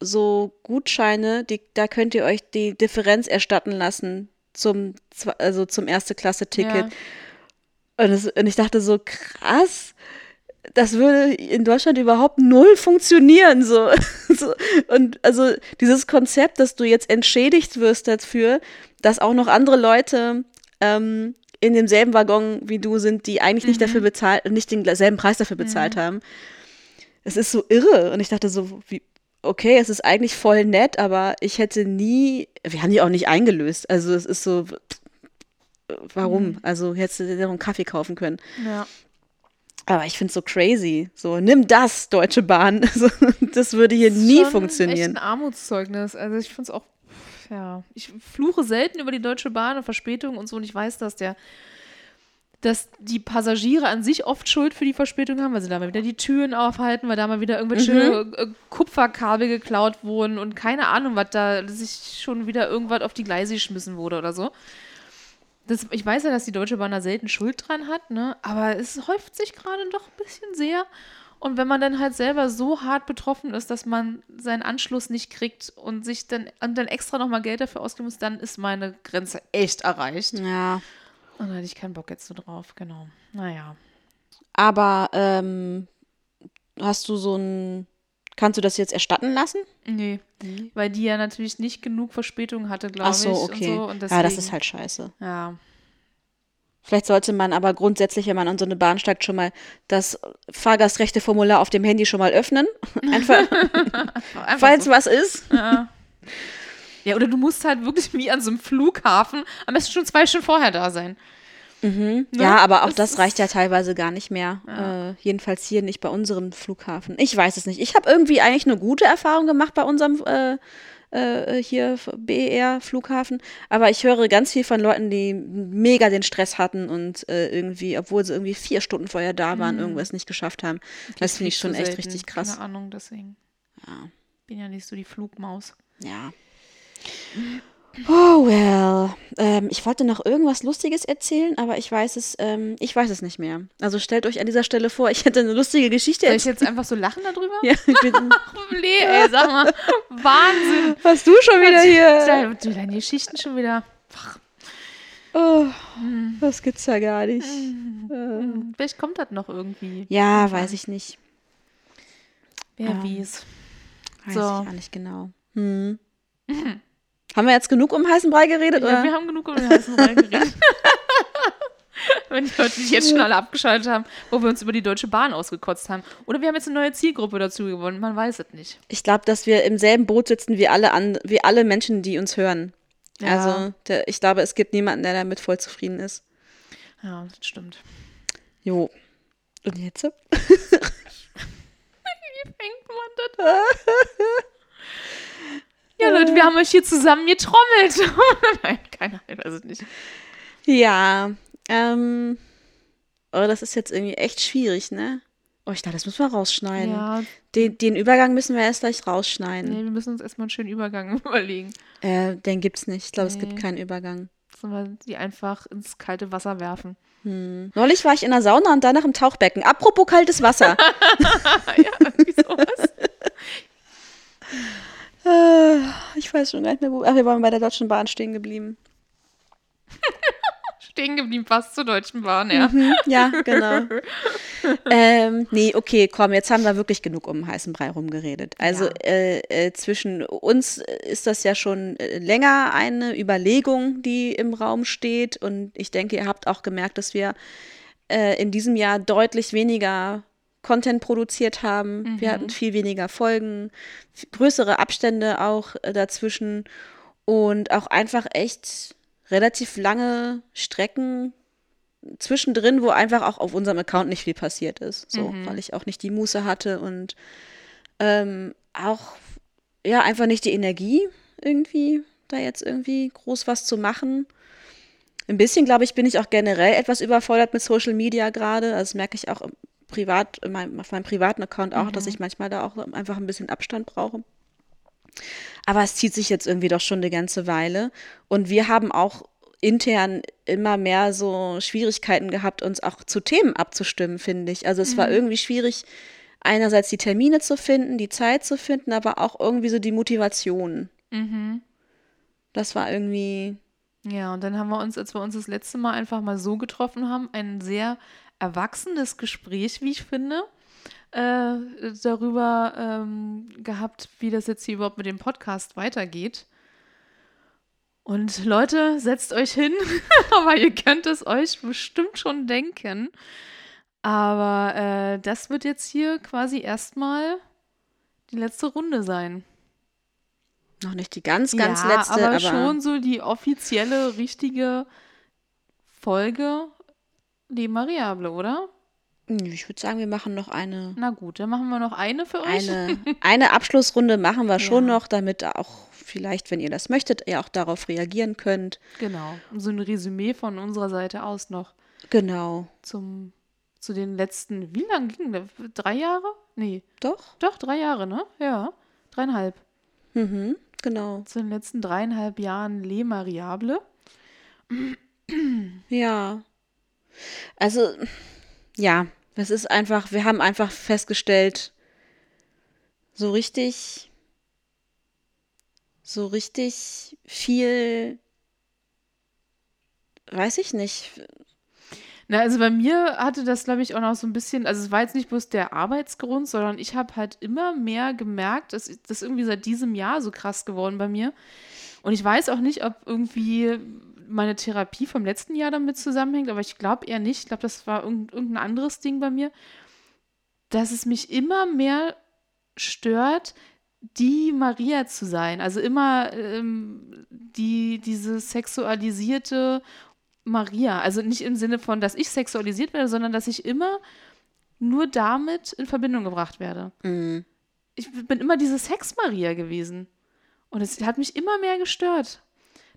Speaker 2: so Gutscheine, die, da könnt ihr euch die Differenz erstatten lassen zum, also zum erste Klasse Ticket. Ja. Und, das, und ich dachte so, krass das würde in Deutschland überhaupt null funktionieren. So. Und also dieses Konzept, dass du jetzt entschädigt wirst dafür, dass auch noch andere Leute ähm, in demselben Waggon wie du sind, die eigentlich nicht mhm. dafür bezahlt, nicht denselben Preis dafür bezahlt mhm. haben. Es ist so irre. Und ich dachte so, wie, okay, es ist eigentlich voll nett, aber ich hätte nie, wir haben die auch nicht eingelöst. Also es ist so, warum? Mhm. Also hättest du dir noch einen Kaffee kaufen können. Ja. Aber ich finde es so crazy. So, nimm das, Deutsche Bahn. das würde hier das ist nie funktionieren.
Speaker 1: Echt ein Armutszeugnis. Also ich finde es auch, ja. Ich fluche selten über die Deutsche Bahn und Verspätungen und so. Und ich weiß, dass der dass die Passagiere an sich oft Schuld für die Verspätung haben, weil sie da mal wieder die Türen aufhalten, weil da mal wieder irgendwelche mhm. Äh, Kupferkabel geklaut wurden und keine Ahnung, was da sich schon wieder irgendwas auf die Gleise geschmissen wurde oder so. Das, ich weiß ja, dass die Deutsche Bahn da selten Schuld dran hat, ne? aber es häuft sich gerade doch ein bisschen sehr. Und wenn man dann halt selber so hart betroffen ist, dass man seinen Anschluss nicht kriegt und sich dann, und dann extra nochmal Geld dafür ausgeben muss, dann ist meine Grenze echt erreicht.
Speaker 2: Ja.
Speaker 1: Und da hatte ich keinen Bock jetzt so drauf, genau. Naja.
Speaker 2: Aber ähm, hast du so ein Kannst du das jetzt erstatten lassen?
Speaker 1: Nee, mhm. weil die ja natürlich nicht genug Verspätung hatte, glaube ich. Ach so,
Speaker 2: okay.
Speaker 1: Und so,
Speaker 2: und deswegen, ja, das ist halt scheiße.
Speaker 1: Ja.
Speaker 2: Vielleicht sollte man aber grundsätzlich, wenn man an so eine Bahn steigt, schon mal das Fahrgastrechteformular auf dem Handy schon mal öffnen. Einfach, Einfach falls so. was ist.
Speaker 1: Ja. ja, oder du musst halt wirklich wie an so einem Flughafen am besten schon zwei Stunden vorher da sein.
Speaker 2: Mhm. Ne? Ja, aber auch das, das reicht ja teilweise gar nicht mehr. Ja. Äh, jedenfalls hier nicht bei unserem Flughafen. Ich weiß es nicht. Ich habe irgendwie eigentlich eine gute Erfahrung gemacht bei unserem äh, äh, hier BER-Flughafen. Aber ich höre ganz viel von Leuten, die mega den Stress hatten und äh, irgendwie, obwohl sie irgendwie vier Stunden vorher da waren, mhm. irgendwas nicht geschafft haben. Die das finde ich schon echt richtig krass.
Speaker 1: Keine Ahnung, deswegen. Ja. Bin ja nicht so die Flugmaus.
Speaker 2: Ja. Oh well. Ähm, ich wollte noch irgendwas Lustiges erzählen, aber ich weiß es, ähm, ich weiß es nicht mehr. Also stellt euch an dieser Stelle vor, ich hätte eine lustige Geschichte.
Speaker 1: Soll ich jetzt einfach so lachen darüber? Ja. nee, ey, sag mal, Wahnsinn.
Speaker 2: Was du schon wieder hier?
Speaker 1: Du, deine Geschichten schon wieder.
Speaker 2: Oh, hm. das gibt's ja gar nicht. Hm.
Speaker 1: Hm. Vielleicht kommt das noch irgendwie.
Speaker 2: Ja, weiß ich nicht.
Speaker 1: Wer ja. wie's.
Speaker 2: Weiß so. ich gar nicht genau. Hm. Haben wir jetzt genug um heißen Brei geredet? Ja, oder?
Speaker 1: wir haben genug um den heißen Brei geredet. Wenn die Leute sich jetzt schon alle abgeschaltet haben, wo wir uns über die Deutsche Bahn ausgekotzt haben. Oder wir haben jetzt eine neue Zielgruppe dazu gewonnen, man weiß es nicht.
Speaker 2: Ich glaube, dass wir im selben Boot sitzen wie alle, an, wie alle Menschen, die uns hören. Ja. Also der, ich glaube, es gibt niemanden, der damit voll zufrieden ist.
Speaker 1: Ja, das stimmt.
Speaker 2: Jo. Und jetzt? wie
Speaker 1: fängt man das an? Ja, Leute, wir haben euch hier zusammen getrommelt. Nein, keine Ahnung, also nicht.
Speaker 2: Ja, ähm, oh, das ist jetzt irgendwie echt schwierig, ne? Oh, ich dachte, das müssen wir rausschneiden. Ja. Den, den Übergang müssen wir erst gleich rausschneiden.
Speaker 1: Nee, wir müssen uns erstmal einen schönen Übergang überlegen.
Speaker 2: Äh, den gibt's nicht. Ich glaube, nee. es gibt keinen Übergang.
Speaker 1: Sollen wir die einfach ins kalte Wasser werfen.
Speaker 2: Hm. Neulich war ich in der Sauna und danach im Tauchbecken. Apropos kaltes Wasser. ja, irgendwie sowas. Äh, ich weiß schon gar nicht mehr, wo. Ach, wir waren bei der Deutschen Bahn stehen geblieben.
Speaker 1: stehen geblieben, fast zur Deutschen Bahn, ja.
Speaker 2: Mhm, ja, genau. ähm, nee, okay, komm, jetzt haben wir wirklich genug um den heißen Brei rumgeredet. Also ja. äh, äh, zwischen uns ist das ja schon äh, länger eine Überlegung, die im Raum steht. Und ich denke, ihr habt auch gemerkt, dass wir äh, in diesem Jahr deutlich weniger Content produziert haben. Mhm. Wir hatten viel weniger Folgen, größere Abstände auch äh, dazwischen und auch einfach echt relativ lange Strecken zwischendrin, wo einfach auch auf unserem Account nicht viel passiert ist. So, mhm. weil ich auch nicht die Muße hatte und ähm, auch ja einfach nicht die Energie irgendwie da jetzt irgendwie groß was zu machen. Ein bisschen, glaube ich, bin ich auch generell etwas überfordert mit Social Media gerade. Also das merke ich auch privat, mein, auf meinem privaten Account auch, mhm. dass ich manchmal da auch einfach ein bisschen Abstand brauche. Aber es zieht sich jetzt irgendwie doch schon eine ganze Weile. Und wir haben auch intern immer mehr so Schwierigkeiten gehabt, uns auch zu Themen abzustimmen, finde ich. Also es mhm. war irgendwie schwierig, einerseits die Termine zu finden, die Zeit zu finden, aber auch irgendwie so die Motivation. Mhm. Das war irgendwie.
Speaker 1: Ja, und dann haben wir uns, als wir uns das letzte Mal einfach mal so getroffen haben, ein sehr erwachsenes Gespräch, wie ich finde, äh, darüber ähm, gehabt, wie das jetzt hier überhaupt mit dem Podcast weitergeht. Und Leute, setzt euch hin, aber ihr könnt es euch bestimmt schon denken. Aber äh, das wird jetzt hier quasi erstmal die letzte Runde sein.
Speaker 2: Noch nicht die ganz, ganz
Speaker 1: ja,
Speaker 2: letzte,
Speaker 1: aber,
Speaker 2: aber
Speaker 1: schon so die offizielle, richtige Folge Leben Variable, oder?
Speaker 2: Ich würde sagen, wir machen noch eine.
Speaker 1: Na gut, dann machen wir noch eine für euch.
Speaker 2: Eine, eine Abschlussrunde machen wir schon noch, damit auch vielleicht, wenn ihr das möchtet, ihr auch darauf reagieren könnt.
Speaker 1: Genau. So ein Resümee von unserer Seite aus noch.
Speaker 2: Genau.
Speaker 1: Zum, zu den letzten, wie lange ging das? Drei Jahre? Nee.
Speaker 2: Doch?
Speaker 1: Doch, drei Jahre, ne? Ja. Dreieinhalb.
Speaker 2: Mhm, genau.
Speaker 1: Zu den letzten dreieinhalb Jahren Le Mariable.
Speaker 2: Ja. Also, ja, es ist einfach, wir haben einfach festgestellt, so richtig, so richtig viel, weiß ich nicht.
Speaker 1: Na, also bei mir hatte das, glaube ich, auch noch so ein bisschen, also es war jetzt nicht bloß der Arbeitsgrund, sondern ich habe halt immer mehr gemerkt, dass das irgendwie seit diesem Jahr so krass geworden bei mir. Und ich weiß auch nicht, ob irgendwie meine Therapie vom letzten Jahr damit zusammenhängt, aber ich glaube eher nicht. Ich glaube, das war irgendein anderes Ding bei mir, dass es mich immer mehr stört, die Maria zu sein. Also immer ähm, die, diese sexualisierte Maria. Also nicht im Sinne von, dass ich sexualisiert werde, sondern dass ich immer nur damit in Verbindung gebracht werde. Mhm. Ich bin immer diese Sex-Maria gewesen. Und es hat mich immer mehr gestört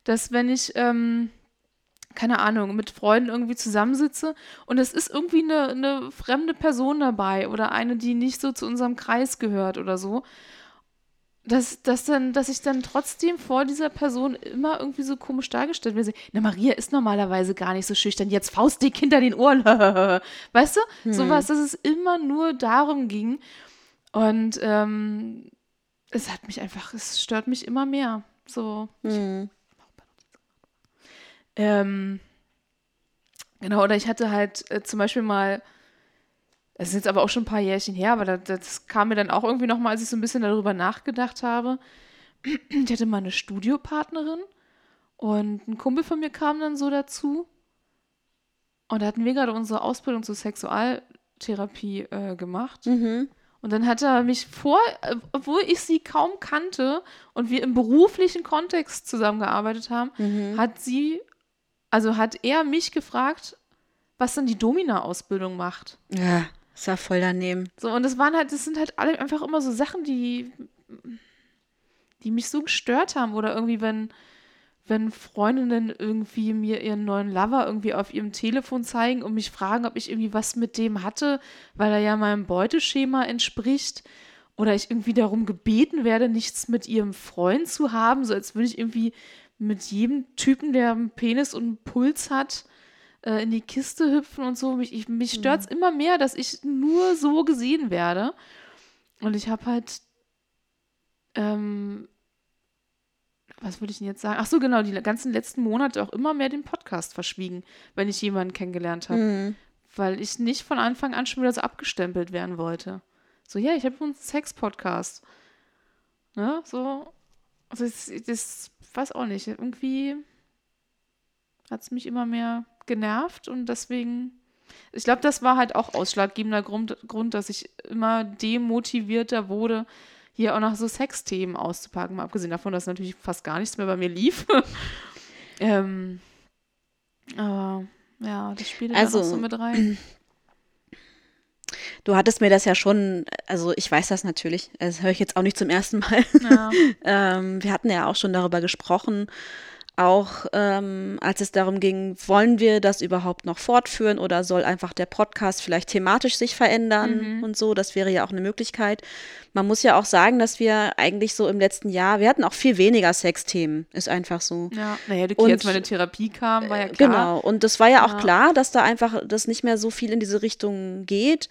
Speaker 1: dass wenn ich, ähm, keine Ahnung, mit Freunden irgendwie zusammensitze und es ist irgendwie eine, eine fremde Person dabei oder eine, die nicht so zu unserem Kreis gehört oder so, dass, dass, dann, dass ich dann trotzdem vor dieser Person immer irgendwie so komisch dargestellt werde. Na, Maria ist normalerweise gar nicht so schüchtern. Jetzt faustdick hinter den Ohren. weißt du? Hm. Sowas, dass es immer nur darum ging. Und ähm, es hat mich einfach, es stört mich immer mehr. So. Hm. Ähm, genau, oder ich hatte halt äh, zum Beispiel mal, das ist jetzt aber auch schon ein paar Jährchen her, aber das, das kam mir dann auch irgendwie nochmal, als ich so ein bisschen darüber nachgedacht habe. Ich hatte mal eine Studiopartnerin und ein Kumpel von mir kam dann so dazu. Und da hatten wir gerade unsere Ausbildung zur Sexualtherapie äh, gemacht. Mhm. Und dann hat er mich vor, äh, obwohl ich sie kaum kannte und wir im beruflichen Kontext zusammengearbeitet haben, mhm. hat sie also hat er mich gefragt, was dann die Domina-Ausbildung macht.
Speaker 2: Ja, ist ja voll daneben.
Speaker 1: So, und das waren halt, das sind halt alle einfach immer so Sachen, die, die mich so gestört haben. Oder irgendwie, wenn, wenn Freundinnen irgendwie mir ihren neuen Lover irgendwie auf ihrem Telefon zeigen und mich fragen, ob ich irgendwie was mit dem hatte, weil er ja meinem Beuteschema entspricht. Oder ich irgendwie darum gebeten werde, nichts mit ihrem Freund zu haben, so als würde ich irgendwie mit jedem Typen, der einen Penis und einen Puls hat, äh, in die Kiste hüpfen und so. Mich, mich stört es mhm. immer mehr, dass ich nur so gesehen werde. Und ich habe halt, ähm, was würde ich denn jetzt sagen? Ach so, genau, die ganzen letzten Monate auch immer mehr den Podcast verschwiegen, wenn ich jemanden kennengelernt habe. Mhm. Weil ich nicht von Anfang an schon wieder so abgestempelt werden wollte. So, ja, ich habe einen Sex-Podcast. Ne, so. Also, das, das weiß auch nicht, irgendwie hat es mich immer mehr genervt und deswegen, ich glaube, das war halt auch ausschlaggebender Grund, Grund, dass ich immer demotivierter wurde, hier auch noch so Sexthemen auszupacken, mal abgesehen davon, dass natürlich fast gar nichts mehr bei mir lief. ähm, aber ja, das spielt
Speaker 2: also,
Speaker 1: so mit rein.
Speaker 2: du hattest mir das ja schon, also ich weiß das natürlich, das höre ich jetzt auch nicht zum ersten Mal.
Speaker 1: Ja.
Speaker 2: ähm, wir hatten ja auch schon darüber gesprochen, auch ähm, als es darum ging, wollen wir das überhaupt noch fortführen oder soll einfach der Podcast vielleicht thematisch sich verändern
Speaker 1: Mhm.
Speaker 2: und so, das wäre ja auch eine Möglichkeit. Man muss ja auch sagen, dass wir eigentlich so im letzten Jahr, wir hatten auch viel weniger Sexthemen, ist einfach so.
Speaker 1: Ja, naja, okay,
Speaker 2: Und-
Speaker 1: als meine Therapie kam, war ja klar.
Speaker 2: Genau, und das war ja auch
Speaker 1: Ja.
Speaker 2: klar, dass da einfach das nicht mehr so viel in diese Richtung geht.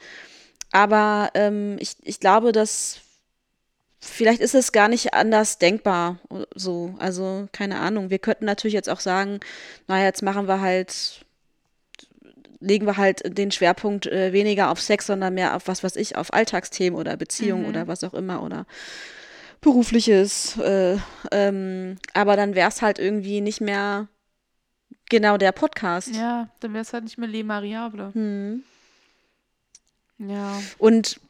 Speaker 2: Aber ähm, ich, ich glaube, dass vielleicht ist es gar nicht anders denkbar so. Also keine Ahnung. Wir könnten natürlich jetzt auch sagen, naja, jetzt machen wir halt, legen wir halt den Schwerpunkt äh, weniger auf Sex, sondern mehr auf was weiß ich, auf Alltagsthemen oder Beziehungen
Speaker 1: Mhm.
Speaker 2: oder was auch immer oder berufliches. Äh, ähm, aber dann wäre es halt irgendwie nicht mehr genau der Podcast.
Speaker 1: Ja, dann wäre es halt nicht mehr Le Mariable.
Speaker 2: Hm.
Speaker 1: Ja.
Speaker 2: Und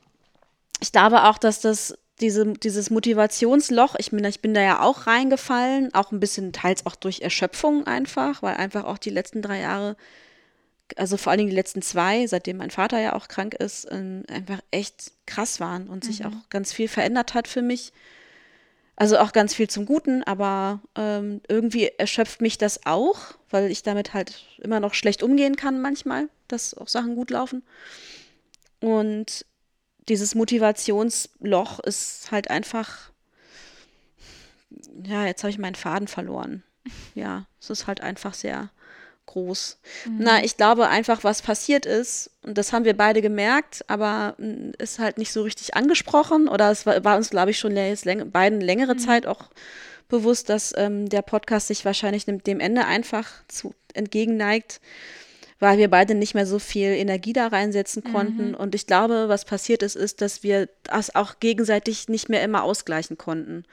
Speaker 2: ich glaube auch, dass das diese, dieses Motivationsloch, ich bin, ich bin da ja auch reingefallen, auch ein bisschen teils auch durch Erschöpfung einfach, weil einfach auch die letzten drei Jahre, also vor allen Dingen die letzten zwei, seitdem mein Vater ja auch krank ist, ähm, einfach echt krass waren und sich auch ganz viel verändert hat für mich. Also auch ganz viel zum Guten, aber ähm, irgendwie erschöpft mich das auch, weil ich damit halt immer noch schlecht umgehen kann manchmal, dass auch Sachen gut laufen. Und dieses Motivationsloch ist halt einfach, ja, jetzt habe ich meinen Faden verloren. Ja, es ist halt einfach sehr groß. Na, ich glaube einfach, was passiert ist, und das haben wir beide gemerkt, aber mm, ist halt nicht so richtig angesprochen oder es war, war uns, glaube ich, schon jetzt läng beiden längere Zeit auch bewusst, dass ähm, der Podcast sich wahrscheinlich dem, Ende einfach zu, entgegenneigt, weil wir beide nicht mehr so viel Energie da reinsetzen konnten. Und ich glaube, was passiert ist, ist, dass wir das auch gegenseitig nicht mehr immer ausgleichen konnten.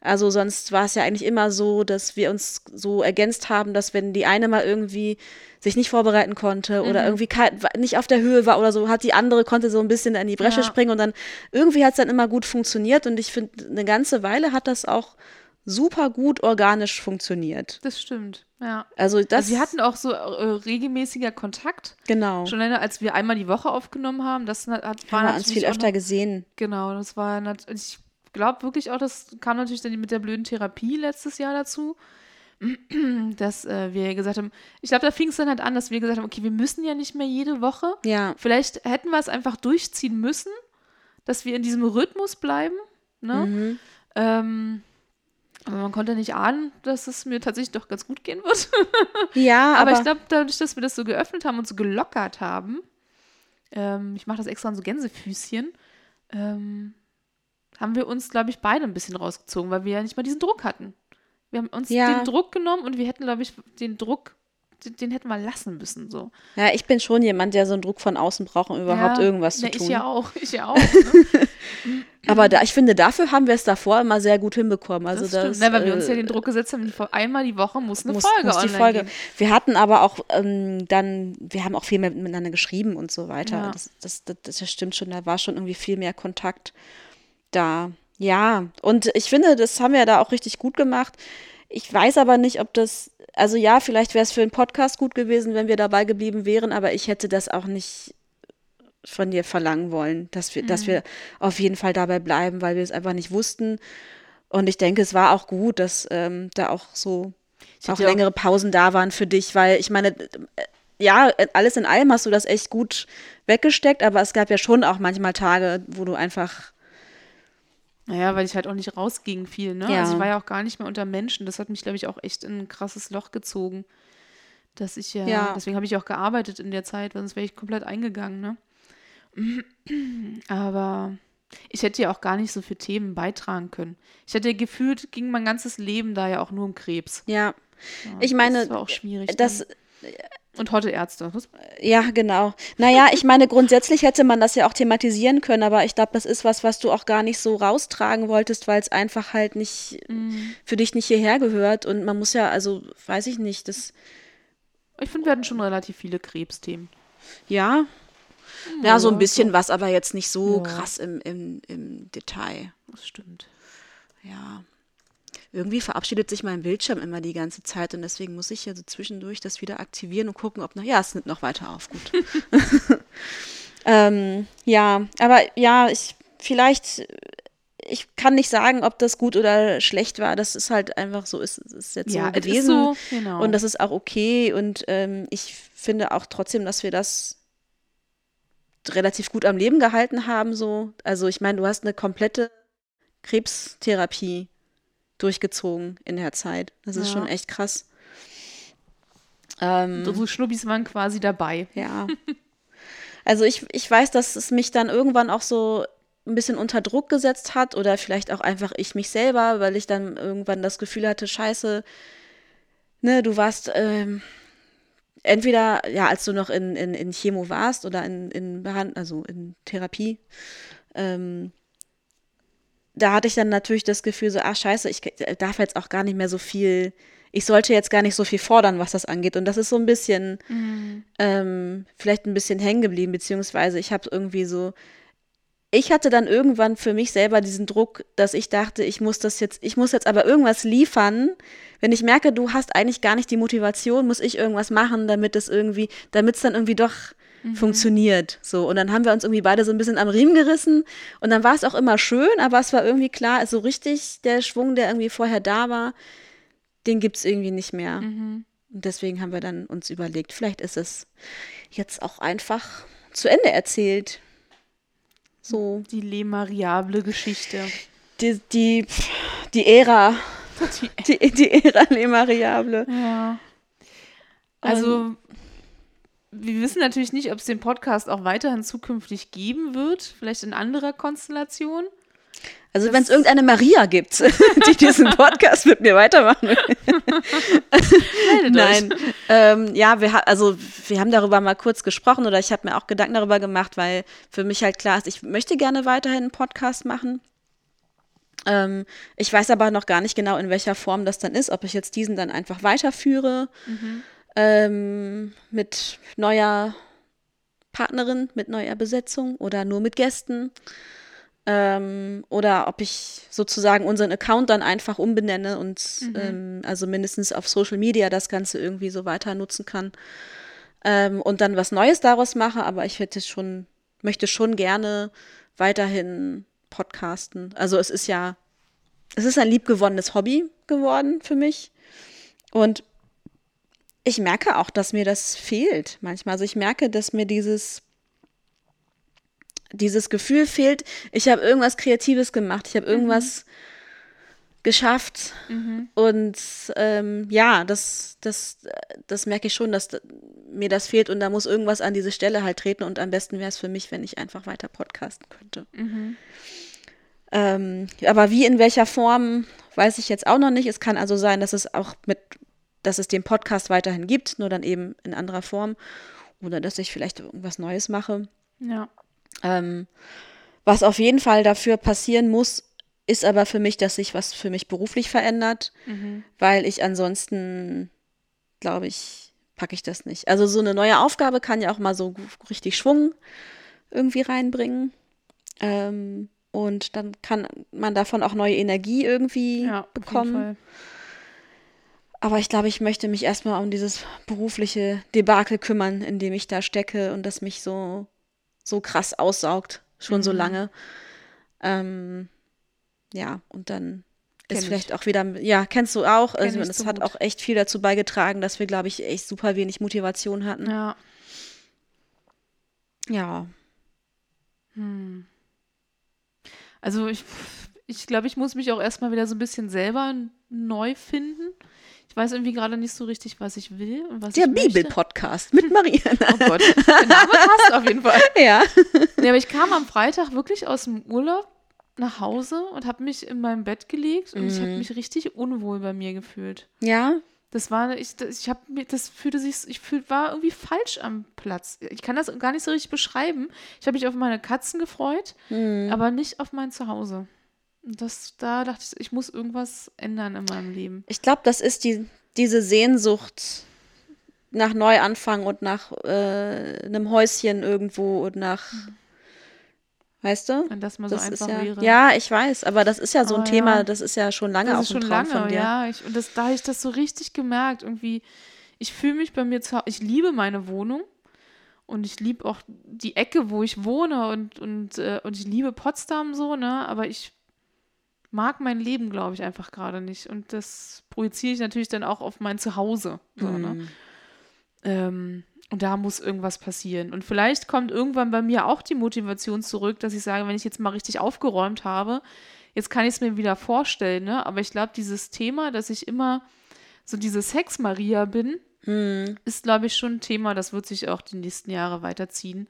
Speaker 2: Also sonst war es ja eigentlich immer so, dass wir uns so ergänzt haben, dass wenn die eine mal irgendwie sich nicht vorbereiten konnte oder irgendwie kein, nicht auf der Höhe war oder so, hat die andere konnte so ein bisschen in die Bresche
Speaker 1: Ja.
Speaker 2: springen und dann irgendwie hat es dann immer gut funktioniert und ich finde, eine ganze Weile hat das auch super gut organisch funktioniert.
Speaker 1: Das stimmt. Ja.
Speaker 2: Also das
Speaker 1: Also wir hatten auch so äh, regelmäßiger Kontakt.
Speaker 2: genau.
Speaker 1: Schon alleine, als wir einmal die Woche aufgenommen haben, das hat, war
Speaker 2: haben wir uns viel öfter
Speaker 1: noch,
Speaker 2: gesehen.
Speaker 1: Genau, das war ich glaube wirklich auch, das kam natürlich dann mit der blöden Therapie letztes Jahr dazu, dass äh, wir gesagt haben, ich glaube, da fing es dann halt an, dass wir gesagt haben, okay, wir müssen ja nicht mehr jede Woche.
Speaker 2: Ja.
Speaker 1: Vielleicht hätten wir es einfach durchziehen müssen, dass wir in diesem Rhythmus bleiben. Ne?
Speaker 2: Mhm.
Speaker 1: Ähm, aber man konnte nicht ahnen, dass es mir tatsächlich doch ganz gut gehen wird.
Speaker 2: Ja,
Speaker 1: Aber,
Speaker 2: aber,
Speaker 1: ich glaube, dadurch, dass wir das so geöffnet haben und so gelockert haben, ähm, ich mache das extra an so Gänsefüßchen, ähm, haben wir uns, glaube ich, beide ein bisschen rausgezogen, weil wir ja nicht mal diesen Druck hatten. Wir haben uns
Speaker 2: Ja.
Speaker 1: den Druck genommen und wir hätten, glaube ich, den Druck, den, den hätten wir lassen müssen. So.
Speaker 2: ja, ich bin schon jemand, der so einen Druck von außen braucht, um überhaupt
Speaker 1: ja,
Speaker 2: irgendwas zu
Speaker 1: na,
Speaker 2: tun.
Speaker 1: Ich ja auch, ich ja auch. Ne?
Speaker 2: Aber da, ich finde, dafür haben wir es davor immer sehr gut hinbekommen. Also
Speaker 1: das
Speaker 2: das.
Speaker 1: Ne, weil wir uns ja
Speaker 2: äh,
Speaker 1: den Druck gesetzt haben, einmal die Woche muss eine
Speaker 2: muss,
Speaker 1: Folge
Speaker 2: muss die Folge.
Speaker 1: gehen.
Speaker 2: Wir hatten aber auch ähm, dann, wir haben auch viel mehr miteinander geschrieben und so weiter.
Speaker 1: Ja.
Speaker 2: Das, das, das, das stimmt schon, da war schon irgendwie viel mehr Kontakt da. Ja, und ich finde, das haben wir da auch richtig gut gemacht. Ich weiß aber nicht, ob das, also ja, vielleicht wäre es für einen Podcast gut gewesen, wenn wir dabei geblieben wären, aber ich hätte das auch nicht von dir verlangen wollen, dass wir,
Speaker 1: Mhm.
Speaker 2: dass wir auf jeden Fall dabei bleiben, weil wir es einfach nicht wussten. Und ich denke, es war auch gut, dass ähm, da auch so auch
Speaker 1: ja auch-
Speaker 2: längere Pausen da waren für dich, weil ich meine, äh, ja, alles in allem hast du das echt gut weggesteckt, aber es gab ja schon auch manchmal Tage, wo du einfach,
Speaker 1: Naja, weil ich halt auch nicht rausging viel, ne?
Speaker 2: Ja.
Speaker 1: Also ich war ja auch gar nicht mehr unter Menschen. Das hat mich, glaube ich, auch echt in ein krasses Loch gezogen. Dass ich ja,
Speaker 2: Ja.
Speaker 1: deswegen habe ich auch gearbeitet in der Zeit, sonst wäre ich komplett eingegangen, ne? Aber ich hätte ja auch gar nicht so für Themen beitragen können. Ich hätte gefühlt, ging mein ganzes Leben da ja auch nur um Krebs.
Speaker 2: ja,
Speaker 1: Ja,
Speaker 2: ich meine,
Speaker 1: das war auch schwierig.
Speaker 2: das,
Speaker 1: dann. Und heute Ärzte. Das,
Speaker 2: ja, genau. Naja, ich meine, grundsätzlich hätte man das ja auch thematisieren können, aber ich glaube, das ist was, was du auch gar nicht so raustragen wolltest, weil es einfach halt nicht,
Speaker 1: Mhm.
Speaker 2: für dich nicht hierher gehört und man muss ja, also, weiß ich nicht, das,
Speaker 1: ich finde, wir hatten schon relativ viele Krebsthemen.
Speaker 2: ja, ja, so ein bisschen was, aber jetzt nicht so
Speaker 1: Ja.
Speaker 2: krass im, im, im Detail.
Speaker 1: Das stimmt.
Speaker 2: Ja. Irgendwie verabschiedet sich mein Bildschirm immer die ganze Zeit und deswegen muss ich ja so zwischendurch das wieder aktivieren und gucken, ob noch, ja, es nimmt noch weiter auf, gut. Ähm, ja, aber ja, ich vielleicht, ich kann nicht sagen, ob das gut oder schlecht war. Das ist halt einfach so, ist, ist jetzt
Speaker 1: Ja,
Speaker 2: so gewesen.
Speaker 1: so, genau.
Speaker 2: Und das ist auch okay. Und ähm, ich finde auch trotzdem, dass wir das relativ gut am Leben gehalten haben. So. Also ich meine, du hast eine komplette Krebstherapie durchgezogen in der Zeit. Das ist
Speaker 1: Ja.
Speaker 2: schon echt krass. Ähm,
Speaker 1: Unsere Schnubbis waren quasi dabei.
Speaker 2: ja. Also ich, ich weiß, dass es mich dann irgendwann auch so ein bisschen unter Druck gesetzt hat oder vielleicht auch einfach ich mich selber, weil ich dann irgendwann das Gefühl hatte, scheiße, ne, du warst ähm, entweder, ja, als du noch in, in, in Chemo warst oder in, in Behand also in Therapie, ähm, da hatte ich dann natürlich das Gefühl so, ach scheiße, ich darf jetzt auch gar nicht mehr so viel, ich sollte jetzt gar nicht so viel fordern, was das angeht. Und das ist so ein bisschen, ähm, vielleicht ein bisschen hängen geblieben, beziehungsweise ich habe irgendwie so, ich hatte dann irgendwann für mich selber diesen Druck, dass ich dachte, ich muss das jetzt, ich muss jetzt aber irgendwas liefern. Wenn ich merke, du hast eigentlich gar nicht die Motivation, muss ich irgendwas machen, damit es irgendwie, damit es dann irgendwie doch funktioniert. So. Und dann haben wir uns irgendwie beide so ein bisschen am Riemen gerissen. Und dann war es auch immer schön, aber es war irgendwie klar, so richtig der Schwung, der irgendwie vorher da war, den gibt es irgendwie nicht mehr. Und deswegen haben wir dann uns überlegt, vielleicht ist es jetzt auch einfach zu Ende erzählt. So,
Speaker 1: Die lemariable Geschichte.
Speaker 2: die, die, die Ära,
Speaker 1: Die,
Speaker 2: die, die Ära Lemariable.
Speaker 1: ja. Also, wir wissen natürlich nicht, ob es den Podcast auch weiterhin zukünftig geben wird. Vielleicht in anderer Konstellation.
Speaker 2: Also wenn es irgendeine Maria gibt, die diesen Podcast mit mir weitermachen will. Nein, ähm, ja, wir ha also wir haben darüber mal kurz gesprochen oder ich habe mir auch Gedanken darüber gemacht, weil für mich halt klar ist, ich möchte gerne weiterhin einen Podcast machen. Ähm, ich weiß aber noch gar nicht genau, in welcher Form das dann ist, ob ich jetzt diesen dann einfach weiterführe ähm, mit neuer Partnerin, mit neuer Besetzung oder nur mit Gästen. Ähm, oder ob ich sozusagen unseren Account dann einfach umbenenne und ähm, also mindestens auf Social Media das Ganze irgendwie so weiter nutzen kann. Ähm, und dann was Neues daraus mache, aber ich hätte schon, möchte schon gerne weiterhin podcasten. Also es ist ja, es ist ein liebgewonnenes Hobby geworden für mich. Und ich merke auch, dass mir das fehlt manchmal. Also ich merke, dass mir dieses dieses Gefühl fehlt, ich habe irgendwas Kreatives gemacht, ich habe irgendwas geschafft. Und ähm, ja, das, das, das merke ich schon, dass mir das fehlt und da muss irgendwas an diese Stelle halt treten und am besten wäre es für mich, wenn ich einfach weiter podcasten könnte. Ähm, aber wie in welcher Form, weiß ich jetzt auch noch nicht. Es kann also sein, dass es auch mit, dass es den Podcast weiterhin gibt, nur dann eben in anderer Form. Oder dass ich vielleicht irgendwas Neues mache.
Speaker 1: Ja.
Speaker 2: Ähm, was auf jeden Fall dafür passieren muss, ist aber für mich, dass sich was für mich beruflich verändert, weil ich ansonsten, glaube ich, packe ich das nicht. Also so eine neue Aufgabe kann ja auch mal so richtig Schwung irgendwie reinbringen. Ähm, und dann kann man davon auch neue Energie irgendwie
Speaker 1: Ja,
Speaker 2: bekommen. Aber ich glaube, ich möchte mich erstmal um dieses berufliche Debakel kümmern, in dem ich da stecke und das mich so, so krass aussaugt, schon so lange. Ähm, ja, und dann
Speaker 1: Kenn
Speaker 2: ist
Speaker 1: ich.
Speaker 2: vielleicht auch wieder, ja, kennst du auch.
Speaker 1: Kenn
Speaker 2: Also
Speaker 1: ich
Speaker 2: das
Speaker 1: so
Speaker 2: hat
Speaker 1: gut.
Speaker 2: auch echt viel dazu beigetragen, dass wir, glaube ich, echt super wenig Motivation hatten.
Speaker 1: Ja.
Speaker 2: Ja.
Speaker 1: Also ich, ich glaube, ich muss mich auch erstmal wieder so ein bisschen selber neu finden. Ich weiß irgendwie gerade nicht so richtig, was ich will und was
Speaker 2: Der. Bibel-Podcast mit Maria.
Speaker 1: Oh Gott, der Name passt auf jeden Fall.
Speaker 2: ja.
Speaker 1: Nee, aber ich kam am Freitag wirklich aus dem Urlaub nach Hause und habe mich in mein Bett gelegt und ich habe mich richtig unwohl bei mir gefühlt.
Speaker 2: Ja.
Speaker 1: Das war, ich, das, ich habe mir, das fühlte sich, ich fühl, war irgendwie falsch am Platz. Ich kann das gar nicht so richtig beschreiben. Ich habe mich auf meine Katzen gefreut, aber nicht auf mein Zuhause. Das, da dachte ich, ich muss irgendwas ändern in meinem Leben.
Speaker 2: Ich glaube, das ist die, diese Sehnsucht nach Neuanfang und nach äh, einem Häuschen irgendwo und nach, weißt du?
Speaker 1: Wenn das mal so
Speaker 2: Das
Speaker 1: einfach
Speaker 2: ja,
Speaker 1: wäre.
Speaker 2: ja, ich weiß, aber das ist ja so ein
Speaker 1: Aber
Speaker 2: Thema,
Speaker 1: ja.
Speaker 2: das ist ja schon lange
Speaker 1: das
Speaker 2: ein
Speaker 1: schon
Speaker 2: Traum
Speaker 1: lange,
Speaker 2: von dir.
Speaker 1: ja. Ich, und das, da habe ich das so richtig gemerkt. Irgendwie, ich fühle mich bei mir zu Hause, ich liebe meine Wohnung und ich liebe auch die Ecke, wo ich wohne und, und, äh, und ich liebe Potsdam so, ne? Aber ich mag mein Leben, glaube ich, einfach gerade nicht. Und das projiziere ich natürlich dann auch auf mein Zuhause. So, mm. ne? ähm, und da muss irgendwas passieren. Und vielleicht kommt irgendwann bei mir auch die Motivation zurück, dass ich sage, wenn ich jetzt mal richtig aufgeräumt habe, jetzt kann ich es mir wieder vorstellen. Ne? Aber ich glaube, dieses Thema, dass ich immer so diese Sex-Maria bin, mm. ist, glaube ich, schon ein Thema, das wird sich auch die nächsten Jahre weiterziehen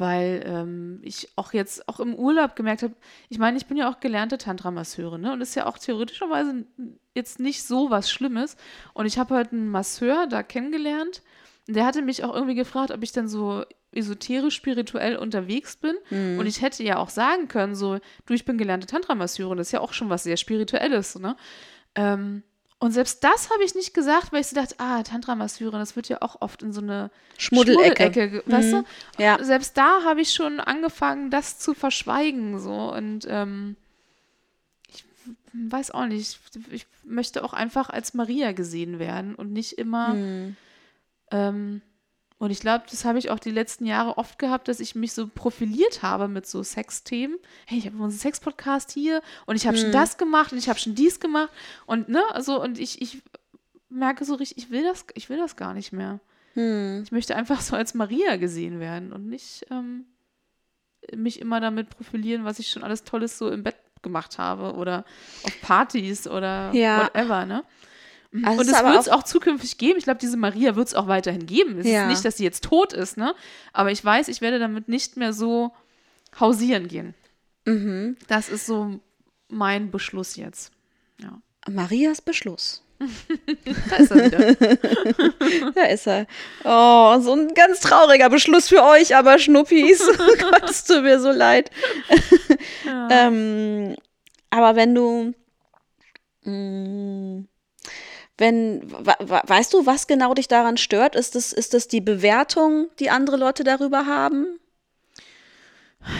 Speaker 1: weil ähm, ich auch jetzt auch im Urlaub gemerkt habe, ich meine, ich bin ja auch gelernte Tantra-Masseurin, ne? Und das ist ja auch theoretischerweise jetzt nicht so was Schlimmes. Und ich habe halt einen Masseur da kennengelernt. Und der hatte mich auch irgendwie gefragt, ob ich dann so esoterisch spirituell unterwegs bin. Mhm. Und ich hätte ja auch sagen können, so, du, ich bin gelernte Tantra-Masseurin, das ist ja auch schon was sehr Spirituelles, ne? Ähm, und selbst das habe ich nicht gesagt, weil ich so dachte, ah, Tantra-Masseurin, das wird ja auch oft in so eine Schmuddelecke, Schmuddelecke weißt mhm. du? Ja. Selbst da habe ich schon angefangen, das zu verschweigen, so. Und ähm, ich weiß auch nicht, ich möchte auch einfach als Maria gesehen werden und nicht immer mhm. ähm, und ich glaube, das habe ich auch die letzten Jahre oft gehabt, dass ich mich so profiliert habe mit so Sexthemen. Hey, ich habe unseren Sex-Podcast hier und ich habe hm. schon das gemacht und ich habe schon dies gemacht und ne, also und ich, ich merke so richtig, ich will das, ich will das gar nicht mehr. Hm. Ich möchte einfach so als Maria gesehen werden und nicht ähm, mich immer damit profilieren, was ich schon alles Tolles so im Bett gemacht habe oder auf Partys oder ja. whatever, ne? Also und es wird es auch, auch, zukünftig geben. Ich glaube, diese Maria wird es auch weiterhin geben. Es ja. ist nicht, dass sie jetzt tot ist, ne? Aber ich weiß, ich werde damit nicht mehr so hausieren gehen. Mhm. Das ist so mein Beschluss jetzt. Ja.
Speaker 2: Marias Beschluss. da ist er wieder. da ist er. Oh, so ein ganz trauriger Beschluss für euch, aber Schnuppis. Gott, es tut mir so leid. Ja. ähm, aber wenn du. Mh, mm, wenn, weißt du, was genau dich daran stört? Ist es, ist es die Bewertung, die andere Leute darüber haben?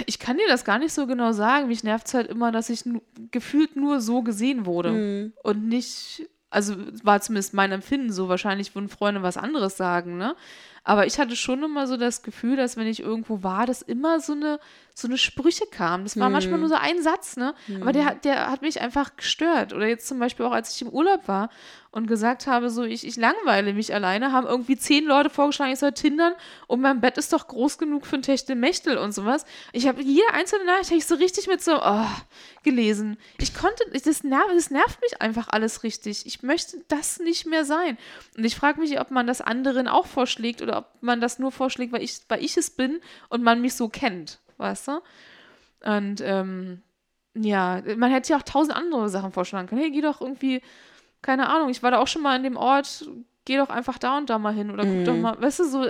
Speaker 1: Ich kann dir das gar nicht so genau sagen. Mich nervt es halt immer, dass ich gefühlt nur so gesehen wurde mhm. und nicht, also war zumindest mein Empfinden so. Wahrscheinlich würden Freunde was anderes sagen, ne? Aber ich hatte schon immer so das Gefühl, dass wenn ich irgendwo war, dass immer so eine, so eine Sprüche kamen. Das war hm. manchmal nur so ein Satz, ne? Hm. Aber der, der hat mich einfach gestört. Oder jetzt zum Beispiel auch, als ich im Urlaub war und gesagt habe, so ich, ich langweile mich alleine, haben irgendwie zehn Leute vorgeschlagen, ich soll tindern und mein Bett ist doch groß genug für ein Techtelmechtel und sowas. Ich habe jede einzelne Nachricht ich so richtig mit so oh, gelesen. Ich konnte, das, nerv, das nervt mich einfach alles richtig. Ich möchte das nicht mehr sein. Und ich frage mich, ob man das anderen auch vorschlägt oder ob man das nur vorschlägt, weil ich, weil ich es bin und man mich so kennt, weißt du? Und ähm, ja, man hätte ja auch tausend andere Sachen vorschlagen können. Hey, geh doch irgendwie keine Ahnung, ich war da auch schon mal an dem Ort, geh doch einfach da und da mal hin oder guck mm. doch mhm. mal, weißt du, so,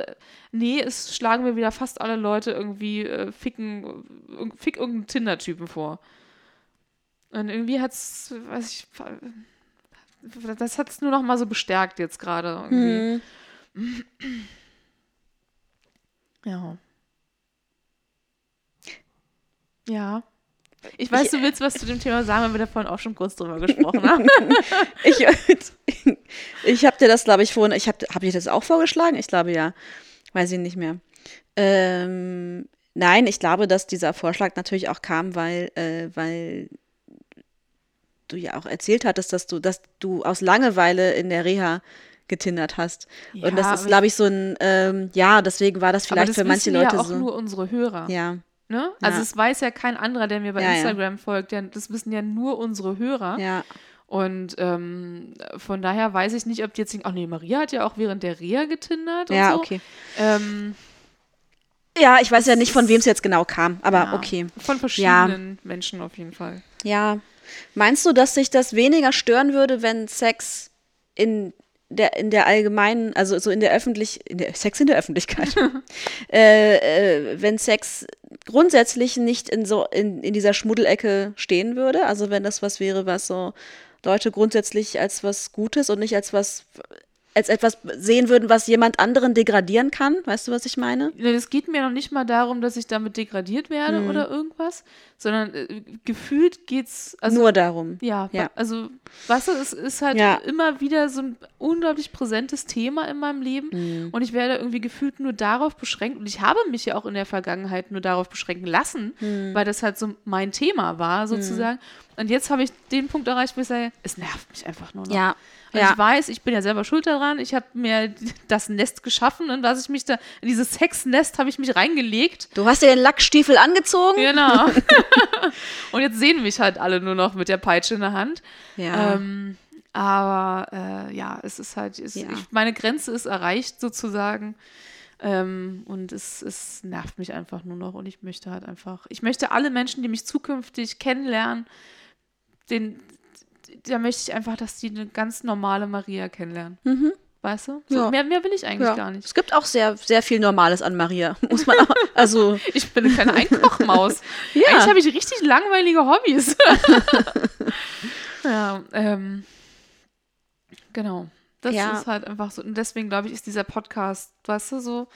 Speaker 1: nee, es schlagen mir wieder fast alle Leute irgendwie äh, ficken, fick irgendeinen Tinder-Typen vor. Und irgendwie hat's, weiß ich, das hat's nur noch mal so bestärkt jetzt gerade irgendwie. Mm. Ja. Ja. Ich weiß, ich, du willst was zu dem Thema sagen, weil wir da vorhin auch schon kurz drüber gesprochen haben.
Speaker 2: ich ich habe dir das, glaube ich, vorhin, ich habe hab ich das auch vorgeschlagen? Ich glaube ja. Weiß ich nicht mehr. Ähm, nein, ich glaube, dass dieser Vorschlag natürlich auch kam, weil, äh, weil du ja auch erzählt hattest, dass du, dass du aus Langeweile in der Reha getindert hast. Ja, und das ist, glaube ich, so ein, ähm, ja, deswegen war das vielleicht das für manche Leute
Speaker 1: ja auch
Speaker 2: so.
Speaker 1: nur unsere Hörer. Ja. Ne? Also es weiß ja kein anderer, der mir bei ja, Instagram ja. folgt. Das wissen ja nur unsere Hörer. Ja. Und ähm, von daher weiß ich nicht, ob die jetzt. Ach nee, Maria hat ja auch während der Reha getindert.
Speaker 2: Ja,
Speaker 1: so.
Speaker 2: okay. Ähm, ja, ich weiß ja nicht, von wem es jetzt genau kam, aber ja, okay.
Speaker 1: Von verschiedenen Menschen auf jeden Fall.
Speaker 2: Ja. Meinst du, dass sich das weniger stören würde, wenn Sex in der, in der allgemeinen, also so in der öffentlich, in der Sex in der Öffentlichkeit, äh, äh, wenn Sex grundsätzlich nicht in so in, in dieser Schmuddelecke stehen würde, also wenn das was wäre, was so Leute grundsätzlich als was Gutes und nicht als was als etwas sehen würden, was jemand anderen degradieren kann. Weißt du, was ich meine?
Speaker 1: Es geht mir noch nicht mal darum, dass ich damit degradiert werde mhm. oder irgendwas, sondern äh, gefühlt geht's
Speaker 2: also, nur darum.
Speaker 1: Ja, ja. also du, es ist halt ja. immer wieder so ein unglaublich präsentes Thema in meinem Leben mhm. und ich werde irgendwie gefühlt nur darauf beschränkt und ich habe mich ja auch in der Vergangenheit nur darauf beschränken lassen, mhm. weil das halt so mein Thema war sozusagen. Und jetzt habe ich den Punkt erreicht, wo ich sage, es nervt mich einfach nur noch.
Speaker 2: Ja.
Speaker 1: Und ja. ich weiß, ich bin ja selber schuld daran. Ich habe mir das Nest geschaffen und was ich mich da, in dieses Sexnest habe ich mich reingelegt.
Speaker 2: Du hast dir den Lackstiefel angezogen.
Speaker 1: Genau. und jetzt sehen mich halt alle nur noch mit der Peitsche in der Hand.
Speaker 2: Ja.
Speaker 1: Ähm, aber äh, ja, es ist halt, es, ja. ich, meine Grenze ist erreicht sozusagen. Ähm, und es, es nervt mich einfach nur noch und ich möchte halt einfach, ich möchte alle Menschen, die mich zukünftig kennenlernen, den, da möchte ich einfach, dass die eine ganz normale Maria kennenlernen.
Speaker 2: Mhm.
Speaker 1: Weißt du? So, ja. mehr, mehr will ich eigentlich ja. gar nicht.
Speaker 2: Es gibt auch sehr, sehr viel Normales an Maria. Muss man auch, also.
Speaker 1: ich bin eine kleine Einkochmaus. ja. Eigentlich habe ich richtig langweilige Hobbys. ja, ähm. Genau. Das ja. ist halt einfach so. Und deswegen glaube ich, ist dieser Podcast, weißt du, so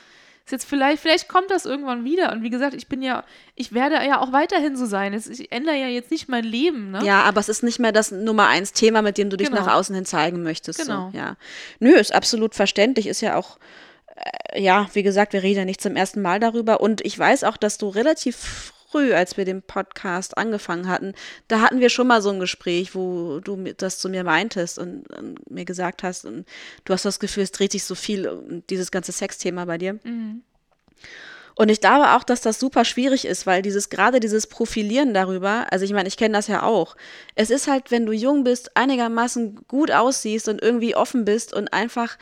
Speaker 1: ist jetzt vielleicht, vielleicht kommt das irgendwann wieder. Und wie gesagt, ich bin ja, ich werde ja auch weiterhin so sein. Ich ändere ja jetzt nicht mein Leben, ne?
Speaker 2: Ja, aber es ist nicht mehr das Nummer eins Thema, mit dem du dich genau. nach außen hin zeigen möchtest.
Speaker 1: Genau.
Speaker 2: So, ja. Nö, ist absolut verständlich, ist ja auch äh, ja, wie gesagt, wir reden ja nicht zum ersten Mal darüber. Und ich weiß auch, dass du relativ früh, als wir den Podcast angefangen hatten, da hatten wir schon mal so ein Gespräch, wo du das zu mir meintest und, und mir gesagt hast, und du hast das Gefühl, es dreht sich so viel um dieses ganze Sexthema bei dir.
Speaker 1: Mhm.
Speaker 2: Und ich glaube auch, dass das super schwierig ist, weil dieses, gerade dieses Profilieren darüber, also ich meine, ich kenne das ja auch. Es ist halt, wenn du jung bist, einigermaßen gut aussiehst und irgendwie offen bist und einfach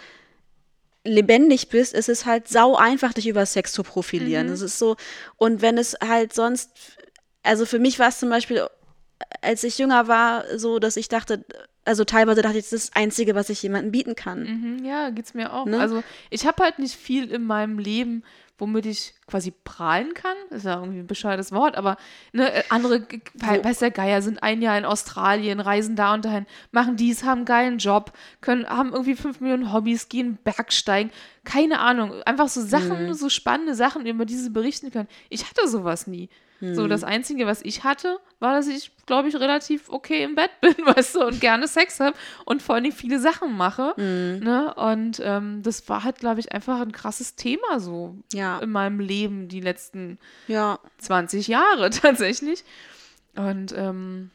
Speaker 2: lebendig bist, ist es halt sau einfach, dich über Sex zu profilieren. Es mhm. ist so, und wenn es halt sonst, also für mich war es zum Beispiel, als ich jünger war, so, dass ich dachte, also teilweise dachte ich, das ist das Einzige, was ich jemandem bieten kann.
Speaker 1: Mhm, ja, geht's mir auch. Ne? Also ich habe halt nicht viel in meinem Leben, womit ich quasi prahlen kann. Das ist ja irgendwie ein bescheuertes Wort, aber ne, äh, andere, weiß der Geier, sind ein Jahr in Australien, reisen da und dahin, machen dies, haben einen geilen Job, können, haben irgendwie fünf Millionen Hobbys, gehen Bergsteigen, keine Ahnung. Einfach so Sachen, mhm. so spannende Sachen, über die sie berichten können. Ich hatte sowas nie. So, hm. das Einzige, was ich hatte, war, dass ich, glaube ich, relativ okay im Bett bin, weißt du, und gerne Sex habe und vor allem viele Sachen mache.
Speaker 2: Mhm.
Speaker 1: Ne? Und ähm, das war halt, glaube ich, einfach ein krasses Thema so
Speaker 2: ja.
Speaker 1: in meinem Leben die letzten
Speaker 2: ja.
Speaker 1: 20 Jahre tatsächlich. Und ähm,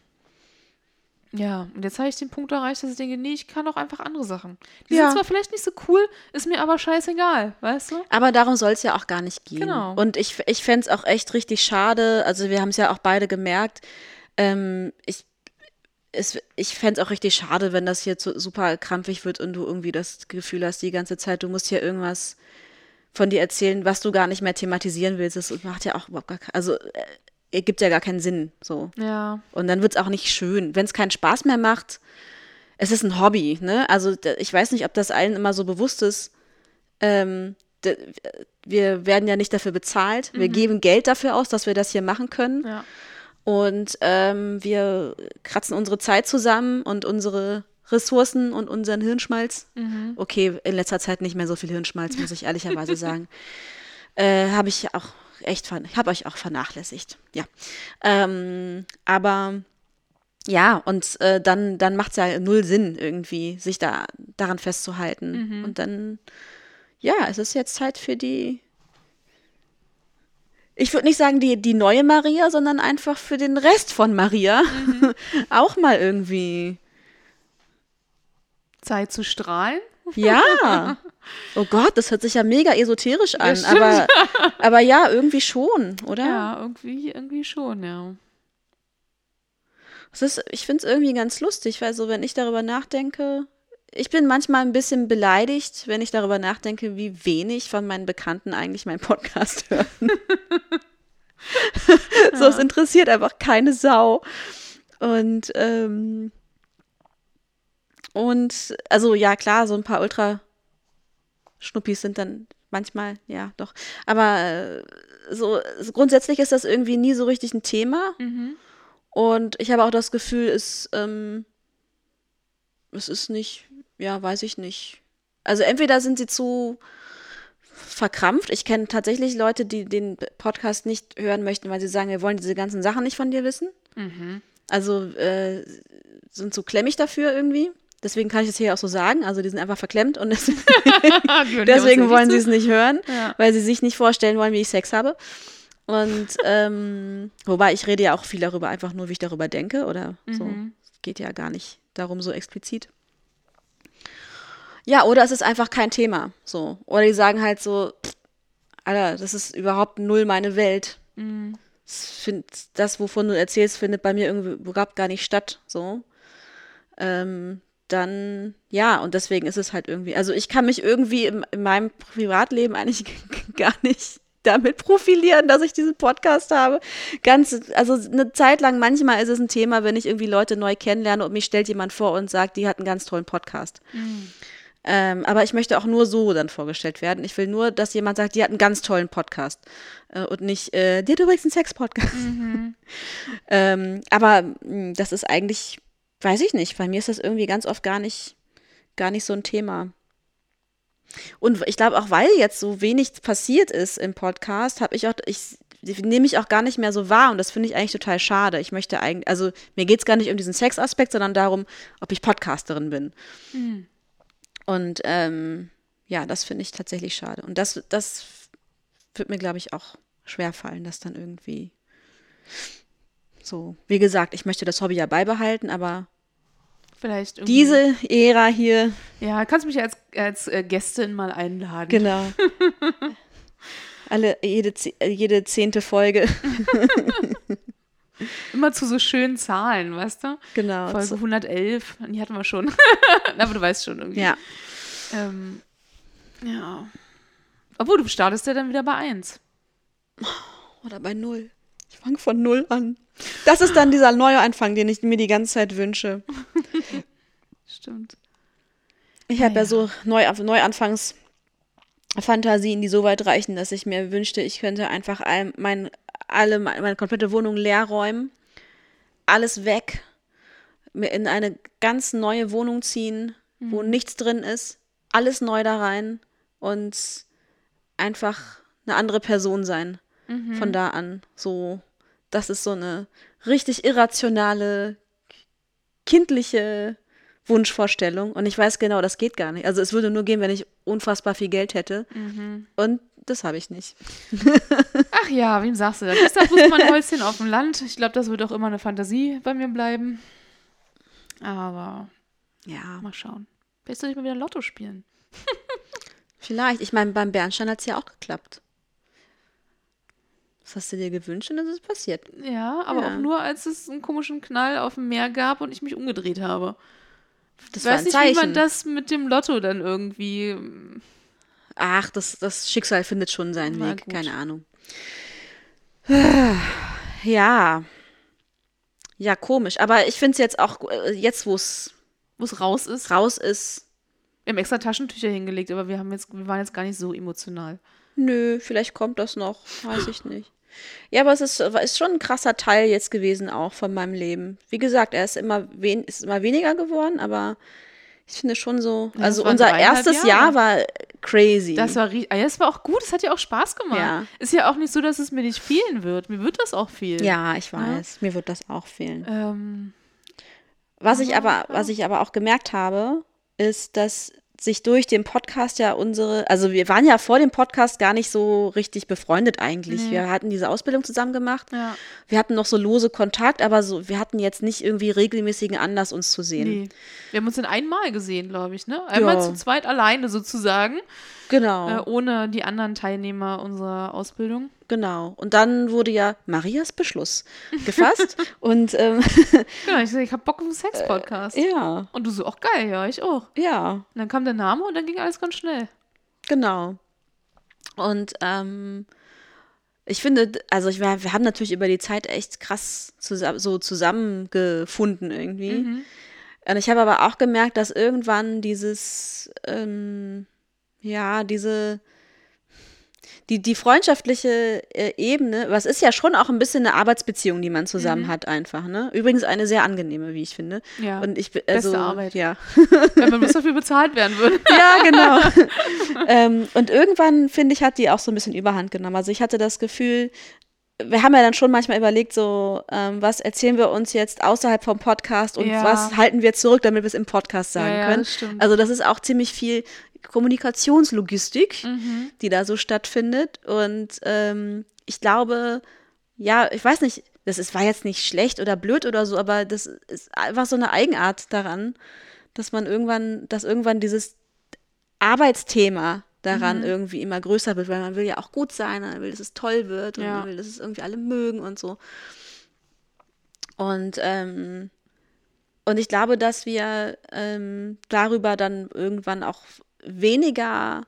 Speaker 1: ja, und jetzt habe ich den Punkt erreicht, dass ich denke, nee, ich kann auch einfach andere Sachen. Die ja. sind zwar vielleicht nicht so cool, ist mir aber scheißegal, weißt du?
Speaker 2: Aber darum soll es ja auch gar nicht gehen.
Speaker 1: Genau.
Speaker 2: Und ich, ich fände es auch echt richtig schade, also wir haben es ja auch beide gemerkt, ähm, ich, ich fände es auch richtig schade, wenn das hier zu, super krampfig wird und du irgendwie das Gefühl hast, die ganze Zeit, du musst hier irgendwas von dir erzählen, was du gar nicht mehr thematisieren willst. Das macht ja auch überhaupt gar keinen, also ergibt ja gar keinen Sinn. So.
Speaker 1: Ja.
Speaker 2: Und dann wird es auch nicht schön. Wenn es keinen Spaß mehr macht, es ist ein Hobby, ne? Also ich weiß nicht, ob das allen immer so bewusst ist. Ähm, wir werden ja nicht dafür bezahlt. Wir mhm. geben Geld dafür aus, dass wir das hier machen können.
Speaker 1: Ja.
Speaker 2: Und ähm, wir kratzen unsere Zeit zusammen und unsere Ressourcen und unseren Hirnschmalz.
Speaker 1: Mhm.
Speaker 2: Okay, in letzter Zeit nicht mehr so viel Hirnschmalz, muss ich ehrlicherweise sagen. Äh, Habe ich auch echt, ich habe euch auch vernachlässigt. Ja. Ähm, aber ja, und äh, dann, dann macht es ja null Sinn, irgendwie, sich da daran festzuhalten.
Speaker 1: Mhm.
Speaker 2: Und dann, ja, es ist jetzt Zeit für die. Ich würde nicht sagen die, die neue Maria, sondern einfach für den Rest von Maria mhm. auch mal irgendwie.
Speaker 1: Zeit zu strahlen?
Speaker 2: Ja. Oh Gott, das hört sich ja mega esoterisch an, ja, aber, aber ja, irgendwie schon, oder?
Speaker 1: Ja, irgendwie, irgendwie schon, ja.
Speaker 2: Das ist, ich finde es irgendwie ganz lustig, weil so, wenn ich darüber nachdenke, ich bin manchmal ein bisschen beleidigt, wenn ich darüber nachdenke, wie wenig von meinen Bekannten eigentlich meinen Podcast hören. so, ja. es interessiert einfach keine Sau. Und, ähm, und, also ja, klar, so ein paar Ultra- Schnuppis sind dann manchmal, ja, doch. Aber äh, so, grundsätzlich ist das irgendwie nie so richtig ein Thema.
Speaker 1: Mhm.
Speaker 2: Und ich habe auch das Gefühl, es, ähm, es ist nicht, ja, weiß ich nicht. Also entweder sind sie zu verkrampft. Ich kenne tatsächlich Leute, die den Podcast nicht hören möchten, weil sie sagen, wir wollen diese ganzen Sachen nicht von dir wissen. Also äh, sind so klemmig dafür irgendwie. Deswegen kann ich das hier auch so sagen. Also die sind einfach verklemmt und deswegen, deswegen wollen sie es nicht hören,
Speaker 1: Ja.
Speaker 2: weil sie sich nicht vorstellen wollen, wie ich Sex habe. Und ähm, wobei ich rede ja auch viel darüber, einfach nur, wie ich darüber denke oder so. Es geht ja gar nicht darum so explizit. Ja, oder es ist einfach kein Thema. So. Oder die sagen halt so, Alter, das ist überhaupt null meine Welt. Das, find, das, wovon du erzählst, findet bei mir irgendwie überhaupt gar nicht statt. So. Ähm, dann, ja, und deswegen ist es halt irgendwie, also ich kann mich irgendwie im, in meinem Privatleben eigentlich gar nicht damit profilieren, dass ich diesen Podcast habe. Ganz, also eine Zeit lang, manchmal ist es ein Thema, wenn ich irgendwie Leute neu kennenlerne und mich stellt jemand vor und sagt, die hat einen ganz tollen Podcast. Ähm, aber ich möchte auch nur so dann vorgestellt werden. Ich will nur, dass jemand sagt, die hat einen ganz tollen Podcast. Äh, und nicht, äh, die hat übrigens einen Sex-Podcast. ähm, aber mh, das ist eigentlich, weiß ich nicht, bei mir ist das irgendwie ganz oft gar nicht, gar nicht so ein Thema. Und ich glaube auch, weil jetzt so wenig passiert ist im Podcast, habe ich auch, ich nehme ich auch gar nicht mehr so wahr und das finde ich eigentlich total schade. Ich möchte eigentlich, also mir geht es gar nicht um diesen Sexaspekt, sondern darum, ob ich Podcasterin bin. Und ähm, ja, das finde ich tatsächlich schade. Und das, das wird mir, glaube ich, auch schwer fallen, das dann irgendwie so. Wie gesagt, ich möchte das Hobby ja beibehalten, aber
Speaker 1: Vielleicht irgendwie.
Speaker 2: diese Ära hier,
Speaker 1: Ja, kannst mich als, als äh, Gästin mal einladen.
Speaker 2: genau. Alle, jede, jede zehnte Folge.
Speaker 1: Immer zu so schönen Zahlen, weißt du?
Speaker 2: Genau.
Speaker 1: Folge
Speaker 2: so-
Speaker 1: 111, die hatten wir schon. Aber du weißt schon irgendwie.
Speaker 2: Ja.
Speaker 1: Ähm, ja. Obwohl, du startest ja dann wieder bei 1.
Speaker 2: Oder bei null. Ich fange von null an. Das ist dann dieser neue Anfang, den ich mir die ganze Zeit wünsche.
Speaker 1: Stimmt.
Speaker 2: Ich habe
Speaker 1: ja.
Speaker 2: ja so Neu Neuanfangsfantasien, die so weit reichen, dass ich mir wünschte, ich könnte einfach all mein, alle, meine komplette Wohnung leer räumen, alles weg, mir in eine ganz neue Wohnung ziehen, wo nichts drin ist, alles neu da rein und einfach eine andere Person sein von da an. So, das ist so eine richtig irrationale, kindliche Wunschvorstellung. Und ich weiß genau, das geht gar nicht. Also es würde nur gehen, wenn ich unfassbar viel Geld hätte. Und das habe ich nicht.
Speaker 1: Ach ja, wem sagst du das? Ist das bloß mal ein Häuschen auf dem Land? Ich glaube, das wird auch immer eine Fantasie bei mir bleiben. Aber
Speaker 2: Ja,
Speaker 1: mal schauen. Vielleicht soll ich mal wieder Lotto spielen.
Speaker 2: vielleicht. Ich meine, beim Bernstein hat es ja auch geklappt. Was hast du dir gewünscht und es ist passiert.
Speaker 1: Ja, aber
Speaker 2: Ja.
Speaker 1: auch nur, als es einen komischen Knall auf dem Meer gab und ich mich umgedreht habe.
Speaker 2: Das
Speaker 1: Ich weiß nicht, wie man das mit dem Lotto dann irgendwie.
Speaker 2: Ach, das, das Schicksal findet schon seinen
Speaker 1: Na
Speaker 2: Weg.
Speaker 1: gut.
Speaker 2: Keine Ahnung. Ja. Ja, komisch. Aber ich finde es jetzt auch, äh, jetzt wo es
Speaker 1: Wo es raus ist.
Speaker 2: raus ist,
Speaker 1: Wir haben extra Taschentücher hingelegt, aber wir haben jetzt, wir waren jetzt gar nicht so emotional.
Speaker 2: Nö, vielleicht kommt das noch, weiß ich nicht. Ja, aber es ist, ist schon ein krasser Teil jetzt gewesen auch von meinem Leben. Wie gesagt, er ist immer, wen, ist immer weniger geworden, aber ich finde schon so,
Speaker 1: Ja,
Speaker 2: also unser erstes
Speaker 1: Jahre.
Speaker 2: Jahr war crazy.
Speaker 1: Das war, ja, das war auch gut, es hat ja auch Spaß gemacht.
Speaker 2: Ja.
Speaker 1: Ist ja auch nicht so, dass es mir nicht fehlen wird. Mir wird das auch fehlen.
Speaker 2: ja, ich weiß, mir wird das auch fehlen.
Speaker 1: Ähm,
Speaker 2: Was ich aber, was ich aber auch gemerkt habe, ist, dass sich durch den Podcast ja unsere, also wir waren ja vor dem Podcast gar nicht so richtig befreundet eigentlich. Wir hatten diese Ausbildung zusammen gemacht.
Speaker 1: ja.
Speaker 2: Wir hatten noch so lose Kontakt, aber so, wir hatten jetzt nicht irgendwie regelmäßigen Anlass, uns zu sehen.
Speaker 1: Nee. Wir haben uns in einmal gesehen, glaube ich, ne? Einmal
Speaker 2: Ja.
Speaker 1: zu zweit alleine sozusagen,
Speaker 2: Genau,
Speaker 1: äh, ohne die anderen Teilnehmer unserer Ausbildung.
Speaker 2: genau. Und dann wurde ja Marias Beschluss gefasst. und ähm,
Speaker 1: Genau, ich ich hab Bock auf einen Sex-Podcast.
Speaker 2: ja,
Speaker 1: Und du so, auch geil, ja, ich auch.
Speaker 2: ja,
Speaker 1: Und dann kam der Name und dann ging alles ganz schnell.
Speaker 2: genau. Und ähm, ich finde, also ich, wir wir haben natürlich über die Zeit echt krass zusa so zusammengefunden irgendwie. Und ich habe aber auch gemerkt, dass irgendwann dieses, ähm, ja, diese, die, die freundschaftliche äh, Ebene, was ist ja schon auch ein bisschen eine Arbeitsbeziehung, die man zusammen hat, einfach. Ne? Übrigens eine sehr angenehme, wie ich finde.
Speaker 1: Ja,
Speaker 2: Und ich bin-
Speaker 1: beste
Speaker 2: also,
Speaker 1: Arbeit.
Speaker 2: Ja.
Speaker 1: Wenn man bloß dafür bezahlt werden würde.
Speaker 2: ja, genau. ähm, und irgendwann, finde ich, hat die auch so ein bisschen Überhand genommen. Also ich hatte das Gefühl, wir haben ja dann schon manchmal überlegt, so, ähm, was erzählen wir uns jetzt außerhalb vom Podcast und
Speaker 1: Ja.
Speaker 2: was halten wir zurück, damit wir es im Podcast sagen
Speaker 1: Ja, ja,
Speaker 2: können.
Speaker 1: das stimmt.
Speaker 2: Also das ist auch ziemlich viel Kommunikationslogistik,
Speaker 1: Mhm.
Speaker 2: die da so stattfindet. Und ähm, ich glaube, ja, ich weiß nicht, das ist, war jetzt nicht schlecht oder blöd oder so, aber das ist einfach so eine Eigenart daran, dass man irgendwann, dass irgendwann dieses Arbeitsthema daran
Speaker 1: Mhm.
Speaker 2: irgendwie immer größer wird, weil man will ja auch gut sein, man will, dass es toll wird und
Speaker 1: Ja.
Speaker 2: man will, dass es irgendwie alle mögen und so. Und, ähm, und ich glaube, dass wir ähm, darüber dann irgendwann auch weniger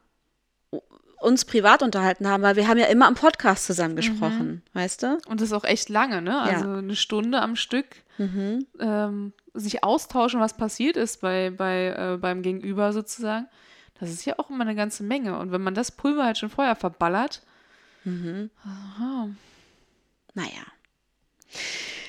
Speaker 2: uns privat unterhalten haben, weil wir haben ja immer am Podcast zusammen gesprochen, weißt du?
Speaker 1: Und das ist auch echt lange, ne? Also eine Stunde am Stück
Speaker 2: Mhm.
Speaker 1: ähm, sich austauschen, was passiert ist bei, bei, äh, beim Gegenüber sozusagen. Das ist ja auch immer eine ganze Menge. Und wenn man das Pulver halt schon vorher verballert, aha.
Speaker 2: Naja.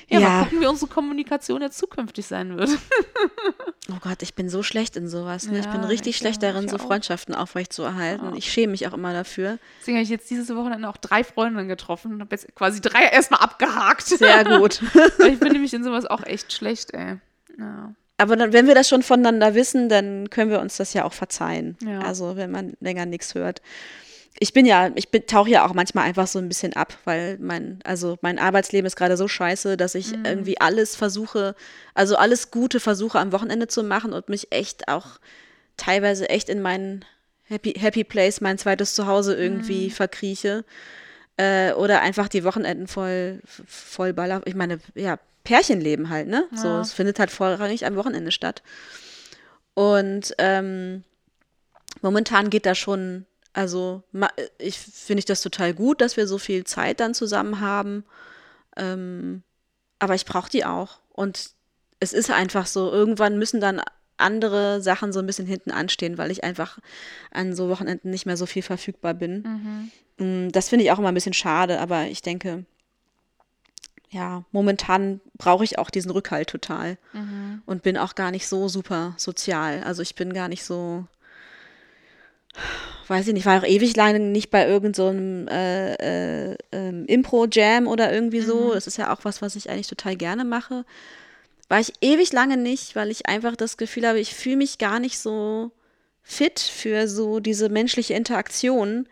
Speaker 1: Ja,
Speaker 2: Ja.
Speaker 1: mal gucken, wie unsere Kommunikation jetzt zukünftig sein wird.
Speaker 2: Oh Gott, ich bin so schlecht in sowas. Ne? ich
Speaker 1: Ja,
Speaker 2: bin richtig
Speaker 1: ich
Speaker 2: schlecht darin,
Speaker 1: ich
Speaker 2: so. Freundschaften aufrechtzuerhalten.
Speaker 1: Ja.
Speaker 2: Ich schäme mich auch immer dafür.
Speaker 1: Deswegen habe ich jetzt dieses Wochenende auch drei Freundinnen getroffen und habe jetzt quasi drei erstmal abgehakt.
Speaker 2: Sehr gut.
Speaker 1: Ich bin nämlich in sowas auch echt schlecht, ey. Ja.
Speaker 2: Aber dann, wenn wir das schon voneinander wissen, dann können wir uns das ja auch verzeihen. Also wenn man länger nichts hört. Ich bin ja, ich tauche ja auch manchmal einfach so ein bisschen ab, weil mein, also mein Arbeitsleben ist gerade so scheiße, dass ich irgendwie alles versuche, also alles Gute versuche am Wochenende zu machen und mich echt auch teilweise echt in meinen Happy, Happy Place, mein zweites Zuhause irgendwie verkrieche. Äh, oder einfach die Wochenenden voll, voll baller. Ich meine, ja, Pärchenleben halt, ne? So,
Speaker 1: Ja.
Speaker 2: es findet halt vorrangig am Wochenende statt. Und ähm, momentan geht das schon, also ich finde ich das total gut, dass wir so viel Zeit dann zusammen haben. Ähm, aber ich brauche die auch. Und es ist einfach so, irgendwann müssen dann andere Sachen so ein bisschen hinten anstehen, weil ich einfach an so Wochenenden nicht mehr so viel verfügbar bin. Mm, Das finde ich auch immer ein bisschen schade, aber ich denke, ja, momentan brauche ich auch diesen Rückhalt total und bin auch gar nicht so super sozial. Also ich bin gar nicht so, weiß ich nicht, war auch ewig lange nicht bei irgendeinem so äh, äh, ähm, Impro-Jam oder irgendwie so. Das ist ja auch was, was ich eigentlich total gerne mache. War ich ewig lange nicht, weil ich einfach das Gefühl habe, ich fühle mich gar nicht so fit für so diese menschliche Interaktion.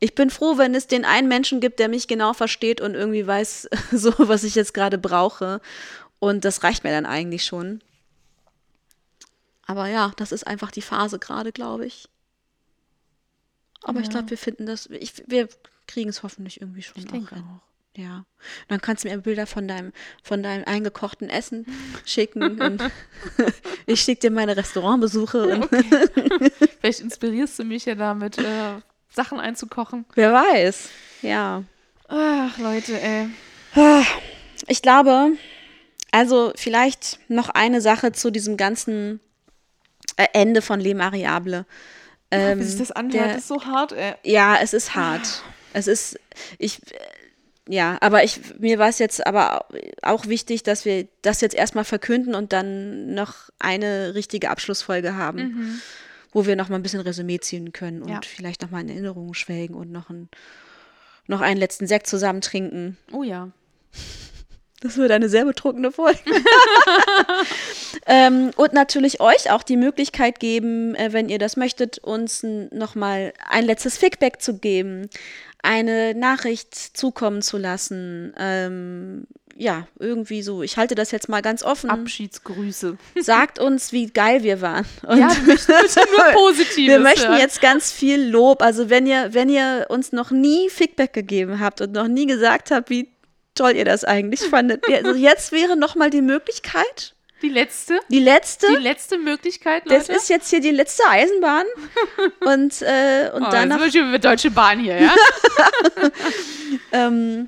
Speaker 2: Ich bin froh, wenn es den einen Menschen gibt, der mich genau versteht und irgendwie weiß, so was ich jetzt gerade brauche. Und das reicht mir dann eigentlich schon. Aber ja, das ist einfach die Phase gerade, glaube ich. Aber ich
Speaker 1: Ja.
Speaker 2: glaube, wir finden das, ich, wir kriegen es hoffentlich irgendwie schon
Speaker 1: Ich
Speaker 2: auch
Speaker 1: auch.
Speaker 2: Ja. Und dann kannst du mir Bilder von deinem, von deinem eingekochten Essen schicken. Und ich schicke dir meine Restaurantbesuche und
Speaker 1: Vielleicht inspirierst du mich ja damit, äh, Sachen einzukochen.
Speaker 2: wer weiß. Ja.
Speaker 1: Ach, Leute, ey.
Speaker 2: Ich glaube, also vielleicht noch eine Sache zu diesem ganzen äh, Ende von Le Mariable. Ähm,
Speaker 1: Wie sich das anhört,
Speaker 2: der-
Speaker 1: ist so hart, ey.
Speaker 2: Ja, es ist hart. Es ist, ich, äh, ja, aber ich, mir war es jetzt aber auch wichtig, dass wir das jetzt erstmal verkünden und dann noch eine richtige Abschlussfolge haben, wo wir noch mal ein bisschen Resümee ziehen können und
Speaker 1: Ja.
Speaker 2: vielleicht noch mal in Erinnerungen schwelgen und noch, ein, noch einen letzten Sekt zusammen trinken.
Speaker 1: Oh ja.
Speaker 2: Das wird eine sehr betrunkene Folge. ähm, und natürlich euch auch die Möglichkeit geben, äh, wenn ihr das möchtet, uns nochmal ein letztes Feedback zu geben, eine Nachricht zukommen zu lassen. Ähm, ja, irgendwie so. Ich halte das jetzt mal ganz offen.
Speaker 1: Abschiedsgrüße.
Speaker 2: Sagt uns, wie geil wir waren. Und
Speaker 1: Ja, wir möchten bitte nur Positives.
Speaker 2: wir möchten
Speaker 1: hören.
Speaker 2: jetzt ganz viel Lob. Also wenn ihr, wenn ihr uns noch nie Feedback gegeben habt und noch nie gesagt habt, wie toll ihr das eigentlich fandet, also jetzt wäre noch mal die Möglichkeit,
Speaker 1: die letzte,
Speaker 2: die letzte.
Speaker 1: die letzte Möglichkeit, Leute.
Speaker 2: das ist jetzt hier die letzte Eisenbahn und äh, und
Speaker 1: oh,
Speaker 2: danach
Speaker 1: jetzt sind wir Deutsche Bahn hier, ja?
Speaker 2: ähm,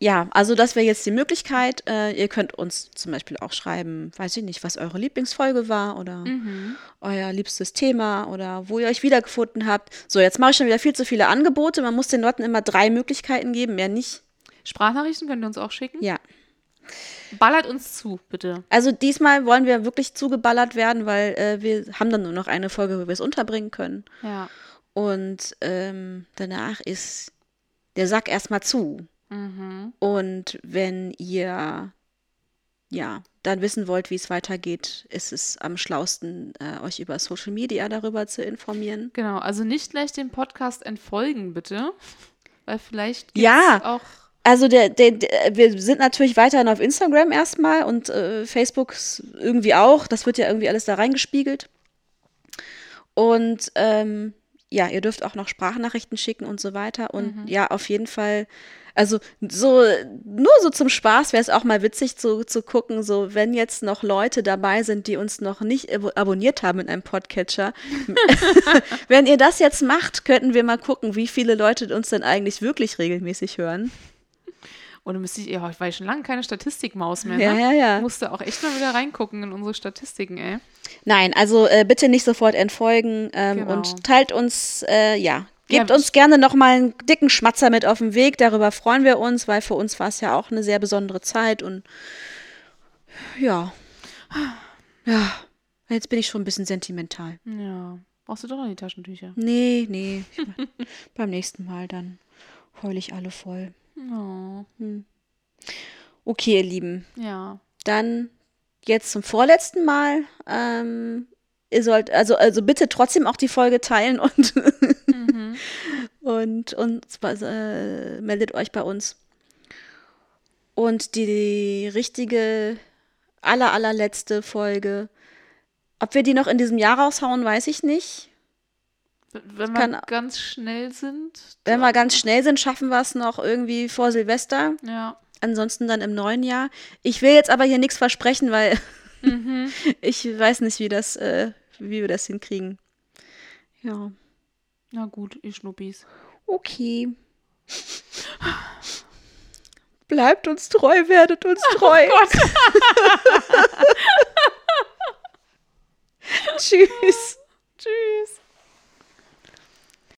Speaker 2: ja, also das wäre jetzt die Möglichkeit. Äh, ihr könnt uns zum Beispiel auch schreiben, weiß ich nicht, was eure Lieblingsfolge war oder
Speaker 1: Mhm.
Speaker 2: euer liebstes Thema oder wo ihr euch wiedergefunden habt. So, jetzt mache ich schon wieder viel zu viele Angebote. Man muss den Leuten immer drei Möglichkeiten geben, mehr nicht.
Speaker 1: Sprachnachrichten könnt ihr uns auch schicken.
Speaker 2: Ja.
Speaker 1: Ballert uns zu, bitte.
Speaker 2: Also diesmal wollen wir wirklich zugeballert werden, weil äh, wir haben dann nur noch eine Folge, wo wir es unterbringen können.
Speaker 1: Ja.
Speaker 2: Und ähm, danach ist der Sack erstmal zu.
Speaker 1: Mhm.
Speaker 2: Und wenn ihr ja dann wissen wollt, wie es weitergeht, ist es am schlausten, äh, euch über Social Media darüber zu informieren.
Speaker 1: Genau, also nicht gleich dem Podcast entfolgen, bitte. Weil vielleicht gibt's
Speaker 2: Ja.
Speaker 1: auch.
Speaker 2: Also der, der, der, wir sind natürlich weiterhin auf Instagram erstmal und äh, Facebook irgendwie auch. Das wird ja irgendwie alles da reingespiegelt. Und ähm, ja, ihr dürft auch noch Sprachnachrichten schicken und so weiter. Und ja, auf jeden Fall, also so, nur so zum Spaß wäre es auch mal witzig zu, zu gucken, so wenn jetzt noch Leute dabei sind, die uns noch nicht abo- abonniert haben in einem Podcatcher. wenn ihr das jetzt macht, könnten wir mal gucken, wie viele Leute uns denn eigentlich wirklich regelmäßig hören.
Speaker 1: Oder müsste ich, ja, ich war schon lange keine Statistikmaus mehr.
Speaker 2: Ja,
Speaker 1: ne?
Speaker 2: ja, ja.
Speaker 1: Musste auch echt mal wieder reingucken in unsere Statistiken, ey.
Speaker 2: Nein, also äh, bitte nicht sofort entfolgen ähm,
Speaker 1: Genau.
Speaker 2: und teilt uns, äh, ja, gebt
Speaker 1: Ja,
Speaker 2: uns gerne noch mal einen dicken Schmatzer mit auf den Weg. Darüber freuen wir uns, weil für uns war es ja auch eine sehr besondere Zeit und ja, ja, jetzt bin ich schon ein bisschen sentimental.
Speaker 1: Ja. Brauchst du doch noch die Taschentücher.
Speaker 2: Nee, nee, beim nächsten Mal dann heul ich alle voll.
Speaker 1: Oh,
Speaker 2: Okay, ihr Lieben,
Speaker 1: ja.
Speaker 2: dann jetzt zum vorletzten Mal. Ähm, ihr sollt, also, also bitte trotzdem auch die Folge teilen und,
Speaker 1: Mhm.
Speaker 2: und, und äh, meldet euch bei uns. Und die richtige, aller, allerletzte Folge, ob wir die noch in diesem Jahr raushauen, weiß ich nicht.
Speaker 1: Wenn wir
Speaker 2: kann-
Speaker 1: ganz schnell sind.
Speaker 2: Wenn wir ganz schnell sind, schaffen wir es noch irgendwie vor Silvester.
Speaker 1: Ja.
Speaker 2: Ansonsten dann im neuen Jahr. Ich will jetzt aber hier nichts versprechen, weil
Speaker 1: Mhm.
Speaker 2: ich weiß nicht, wie das, äh, wie wir das hinkriegen. Ja.
Speaker 1: Na gut, ihr Schnuppis.
Speaker 2: Okay. Bleibt uns treu, werdet uns treu.
Speaker 1: Gott.
Speaker 2: Tschüss.
Speaker 1: Tschüss.